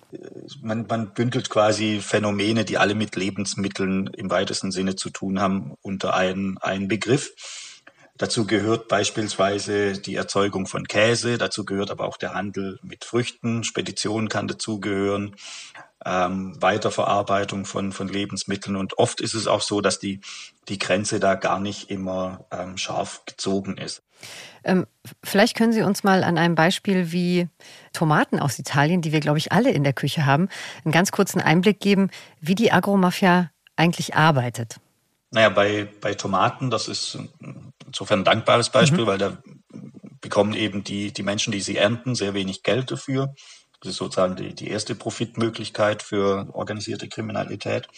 Man, man bündelt quasi Phänomene, die alle mit Lebensmitteln im weitesten Sinne zu tun haben, unter einen, einen Begriff. Dazu gehört beispielsweise die Erzeugung von Käse, dazu gehört aber auch der Handel mit Früchten, Spedition kann dazugehören, ähm, Weiterverarbeitung von, von Lebensmitteln. Und oft ist es auch so, dass die, die Grenze da gar nicht immer ähm, scharf gezogen ist. Ähm, vielleicht können Sie uns mal an einem Beispiel wie Tomaten aus Italien, die wir, glaube ich, alle in der Küche haben, einen ganz kurzen Einblick geben, wie die Agromafia eigentlich arbeitet. Naja, bei, bei Tomaten, das ist insofern ein dankbares Beispiel, mhm. weil da bekommen eben die, die Menschen, die sie ernten, sehr wenig Geld dafür. Das ist sozusagen die, die erste Profitmöglichkeit für organisierte Kriminalität.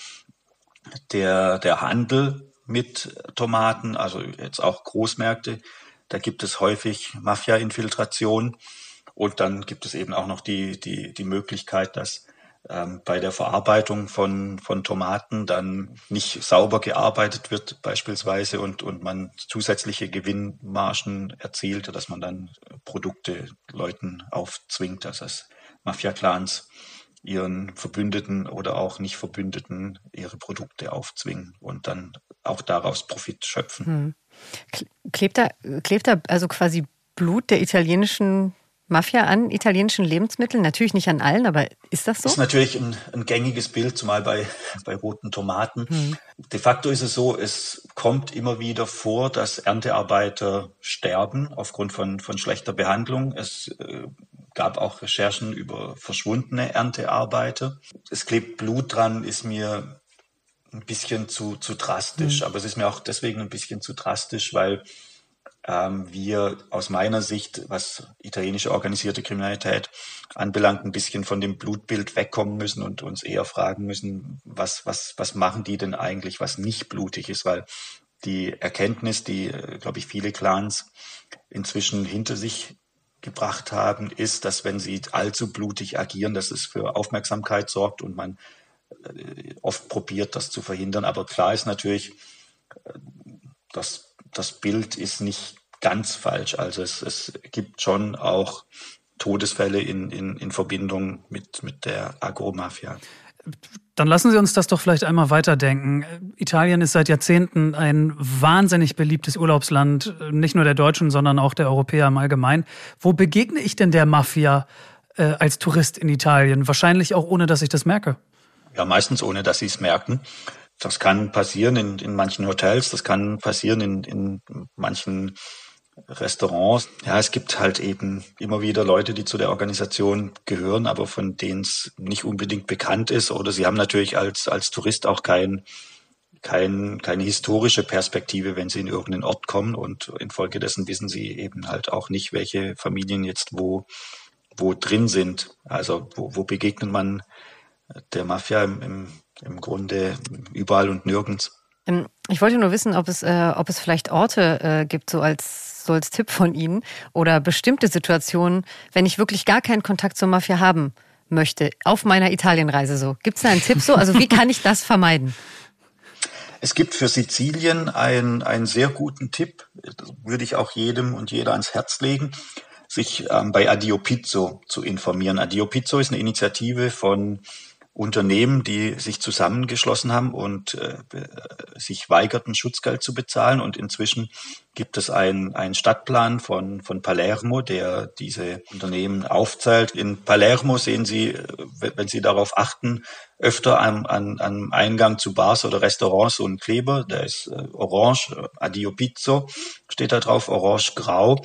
Der, der Handel mit Tomaten, also jetzt auch Großmärkte, da gibt es häufig Mafia-Infiltration. Und dann gibt es eben auch noch die, die, die Möglichkeit, dass ähm, bei der Verarbeitung von, von Tomaten dann nicht sauber gearbeitet wird beispielsweise und, und man zusätzliche Gewinnmargen erzielt, dass man dann Produkte Leuten aufzwingt, dass Mafia-Clans ihren Verbündeten oder auch nicht Verbündeten ihre Produkte aufzwingen und dann auch daraus Profit schöpfen. Hm. Klebt da, klebt da also quasi Blut der italienischen Mafia an italienischen Lebensmitteln? Natürlich nicht an allen, aber ist das so? Das ist natürlich ein, ein gängiges Bild, zumal bei, bei roten Tomaten. Hm. De facto ist es so, es kommt immer wieder vor, dass Erntearbeiter sterben aufgrund von, von schlechter Behandlung. Es äh, gab auch Recherchen über verschwundene Erntearbeiter. Es klebt Blut dran, ist mir ein bisschen zu, zu drastisch. Mhm. Aber es ist mir auch deswegen ein bisschen zu drastisch, weil ähm, wir aus meiner Sicht, was italienische organisierte Kriminalität anbelangt, ein bisschen von dem Blutbild wegkommen müssen und uns eher fragen müssen, was, was, was machen die denn eigentlich, was nicht blutig ist, weil die Erkenntnis, die, äh, glaube ich, viele Clans inzwischen hinter sich gebracht haben, ist, dass wenn sie allzu blutig agieren, dass es für Aufmerksamkeit sorgt und man äh, oft probiert, das zu verhindern. Aber klar ist natürlich, äh, dass das Bild ist nicht ganz falsch. Also es, es gibt schon auch Todesfälle in, in, in Verbindung mit, mit der Agromafia. Dann lassen Sie uns das doch vielleicht einmal weiterdenken. Italien ist seit Jahrzehnten ein wahnsinnig beliebtes Urlaubsland, nicht nur der Deutschen, sondern auch der Europäer im Allgemeinen. Wo begegne ich denn der Mafia äh, als Tourist in Italien? Wahrscheinlich auch ohne, dass ich das merke. Ja, meistens ohne, dass sie es merken. Das kann passieren in, in manchen Hotels, das kann passieren in, in manchen Restaurants. Ja, es gibt halt eben immer wieder Leute, die zu der Organisation gehören, aber von denen es nicht unbedingt bekannt ist. Oder sie haben natürlich als, als Tourist auch kein, kein, keine historische Perspektive, wenn sie in irgendeinen Ort kommen. Und infolgedessen wissen sie eben halt auch nicht, welche Familien jetzt wo, wo drin sind. Also wo, wo begegnet man der Mafia im, im, im Grunde überall und nirgends. Ähm, ich wollte nur wissen, ob es, äh, ob es vielleicht Orte äh, gibt, so als, so als Tipp von Ihnen oder bestimmte Situationen, wenn ich wirklich gar keinen Kontakt zur Mafia haben möchte, auf meiner Italienreise so. Gibt es da einen Tipp so? Also wie kann ich das vermeiden? Es gibt für Sizilien einen, einen sehr guten Tipp, würde ich auch jedem und jeder ans Herz legen, sich ähm, bei Adio Pizzo zu informieren. Adio Pizzo ist eine Initiative von Unternehmen, die sich zusammengeschlossen haben und äh, sich weigerten, Schutzgeld zu bezahlen. Und inzwischen gibt es einen, einen Stadtplan von, von Palermo, der diese Unternehmen aufzählt. In Palermo sehen Sie, äh, wenn Sie darauf achten, öfter am, an, am Eingang zu Bars oder Restaurants so ein Kleber, der ist äh, orange, Adio Pizzo, steht da drauf, orange-grau.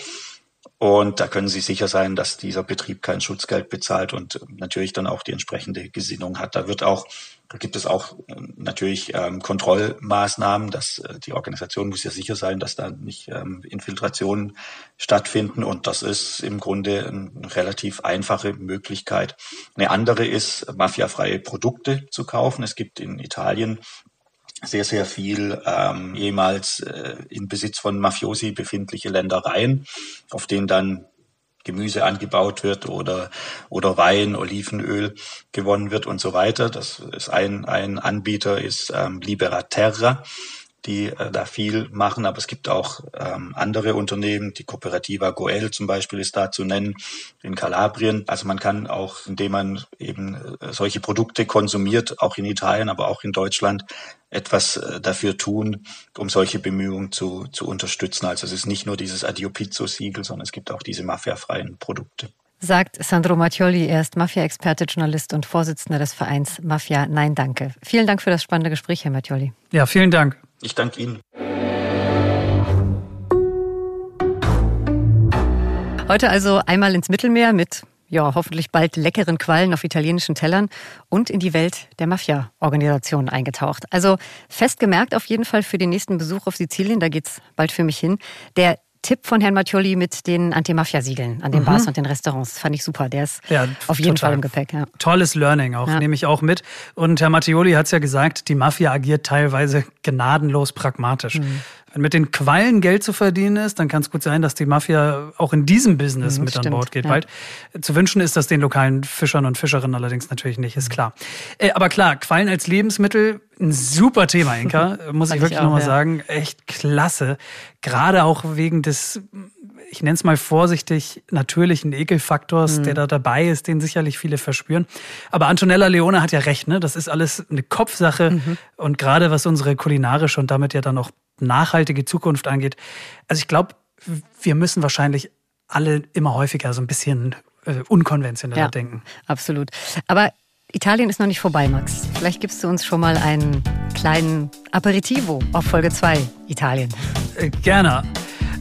Und da können Sie sicher sein, dass dieser Betrieb kein Schutzgeld bezahlt und natürlich dann auch die entsprechende Gesinnung hat. Da wird auch, da gibt es auch ähm, natürlich ähm, Kontrollmaßnahmen, dass äh, die Organisation muss ja sicher sein, dass da nicht ähm, Infiltrationen stattfinden. Und das ist im Grunde eine relativ einfache Möglichkeit. Eine andere ist, mafiafreie Produkte zu kaufen. Es gibt in Italien sehr, sehr viel ähm, jemals äh, in Besitz von Mafiosi befindliche Ländereien, auf denen dann Gemüse angebaut wird oder, oder Wein, Olivenöl gewonnen wird und so weiter. Das ist ein, ein Anbieter, ist ähm, Libera Terra die äh, da viel machen, aber es gibt auch ähm, andere Unternehmen, die Cooperativa Goel zum Beispiel ist da zu nennen, in Kalabrien. Also man kann auch, indem man eben äh, solche Produkte konsumiert, auch in Italien, aber auch in Deutschland, etwas äh, dafür tun, um solche Bemühungen zu, zu unterstützen. Also es ist nicht nur dieses Adio Pizzo Siegel, sondern es gibt auch diese mafiafreien Produkte. Sagt Sandro Mattioli. Er ist Mafia-Experte, Journalist und Vorsitzender des Vereins Mafia Nein Danke. Vielen Dank für das spannende Gespräch, Herr Mattioli. Ja, vielen Dank. Ich danke Ihnen. Heute also einmal ins Mittelmeer mit ja, hoffentlich bald leckeren Quallen auf italienischen Tellern und in die Welt der Mafia-Organisationen eingetaucht. Also festgemerkt auf jeden Fall für den nächsten Besuch auf Sizilien, da geht's bald für mich hin. Der Tipp von Herrn Mattioli mit den Anti-Mafia-Siegeln an den mhm. Bars und den Restaurants. Fand ich super. Der ist ja, auf jeden total. Fall im Gepäck. Ja. Tolles Learning auch, ja. nehme ich auch mit. Und Herr Mattioli hat es ja gesagt, die Mafia agiert teilweise gnadenlos pragmatisch. Mhm. Wenn mit den Quallen Geld zu verdienen ist, dann kann es gut sein, dass die Mafia auch in diesem Business mhm, mit stimmt, an Bord geht. Ja. Bald. Zu wünschen ist das den lokalen Fischern und Fischerinnen allerdings natürlich nicht, ist mhm. klar. Äh, aber klar, Quallen als Lebensmittel, ein super Thema, Inka, muss ich wirklich nochmal ja. sagen. Echt klasse. Gerade auch wegen des ich nenne es mal vorsichtig, natürlichen Ekelfaktors, mhm. der da dabei ist, den sicherlich viele verspüren. Aber Antonella Leone hat ja recht, ne? Das ist alles eine Kopfsache. Mhm. Und gerade was unsere kulinarische und damit ja dann auch nachhaltige Zukunft angeht. Also ich glaube, wir müssen wahrscheinlich alle immer häufiger so ein bisschen äh, unkonventioneller ja, denken. Absolut. Aber Italien ist noch nicht vorbei, Max. Vielleicht gibst du uns schon mal einen kleinen Aperitivo auf Folge 2 Italien. Äh, gerne.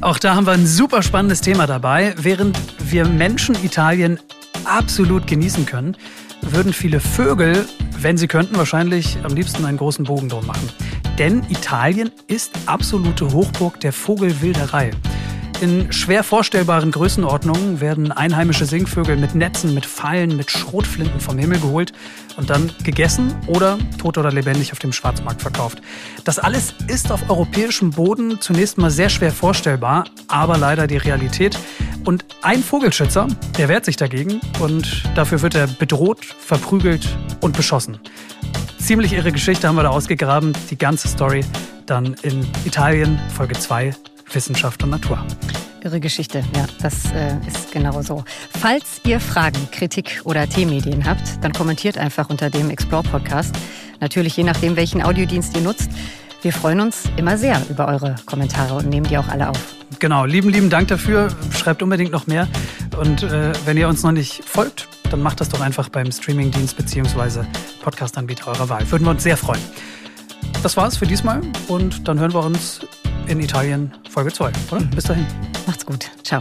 Auch da haben wir ein super spannendes Thema dabei. Während wir Menschen Italien absolut genießen können, würden viele Vögel, wenn sie könnten, wahrscheinlich am liebsten einen großen Bogen drum machen. Denn Italien ist absolute Hochburg der Vogelwilderei. In schwer vorstellbaren Größenordnungen werden einheimische Singvögel mit Netzen, mit Pfeilen, mit Schrotflinten vom Himmel geholt und dann gegessen oder tot oder lebendig auf dem Schwarzmarkt verkauft. Das alles ist auf europäischem Boden zunächst mal sehr schwer vorstellbar, aber leider die Realität. Und ein Vogelschützer, der wehrt sich dagegen und dafür wird er bedroht, verprügelt und beschossen. Ziemlich irre Geschichte haben wir da ausgegraben. Die ganze Story dann in Italien, Folge 2, Wissenschaft und Natur. Irre Geschichte, ja, das äh, ist genau so. Falls ihr Fragen, Kritik oder Themenideen habt, dann kommentiert einfach unter dem Explore Podcast. Natürlich je nachdem, welchen Audiodienst ihr nutzt. Wir freuen uns immer sehr über eure Kommentare und nehmen die auch alle auf. Genau, lieben, lieben Dank dafür. Schreibt unbedingt noch mehr. Und äh, wenn ihr uns noch nicht folgt, dann macht das doch einfach beim Streamingdienst bzw. Podcast-Anbieter eurer Wahl. Würden wir uns sehr freuen. Das war's für diesmal und dann hören wir uns in Italien Folge 2, oder? Bis dahin. Macht's gut. Ciao.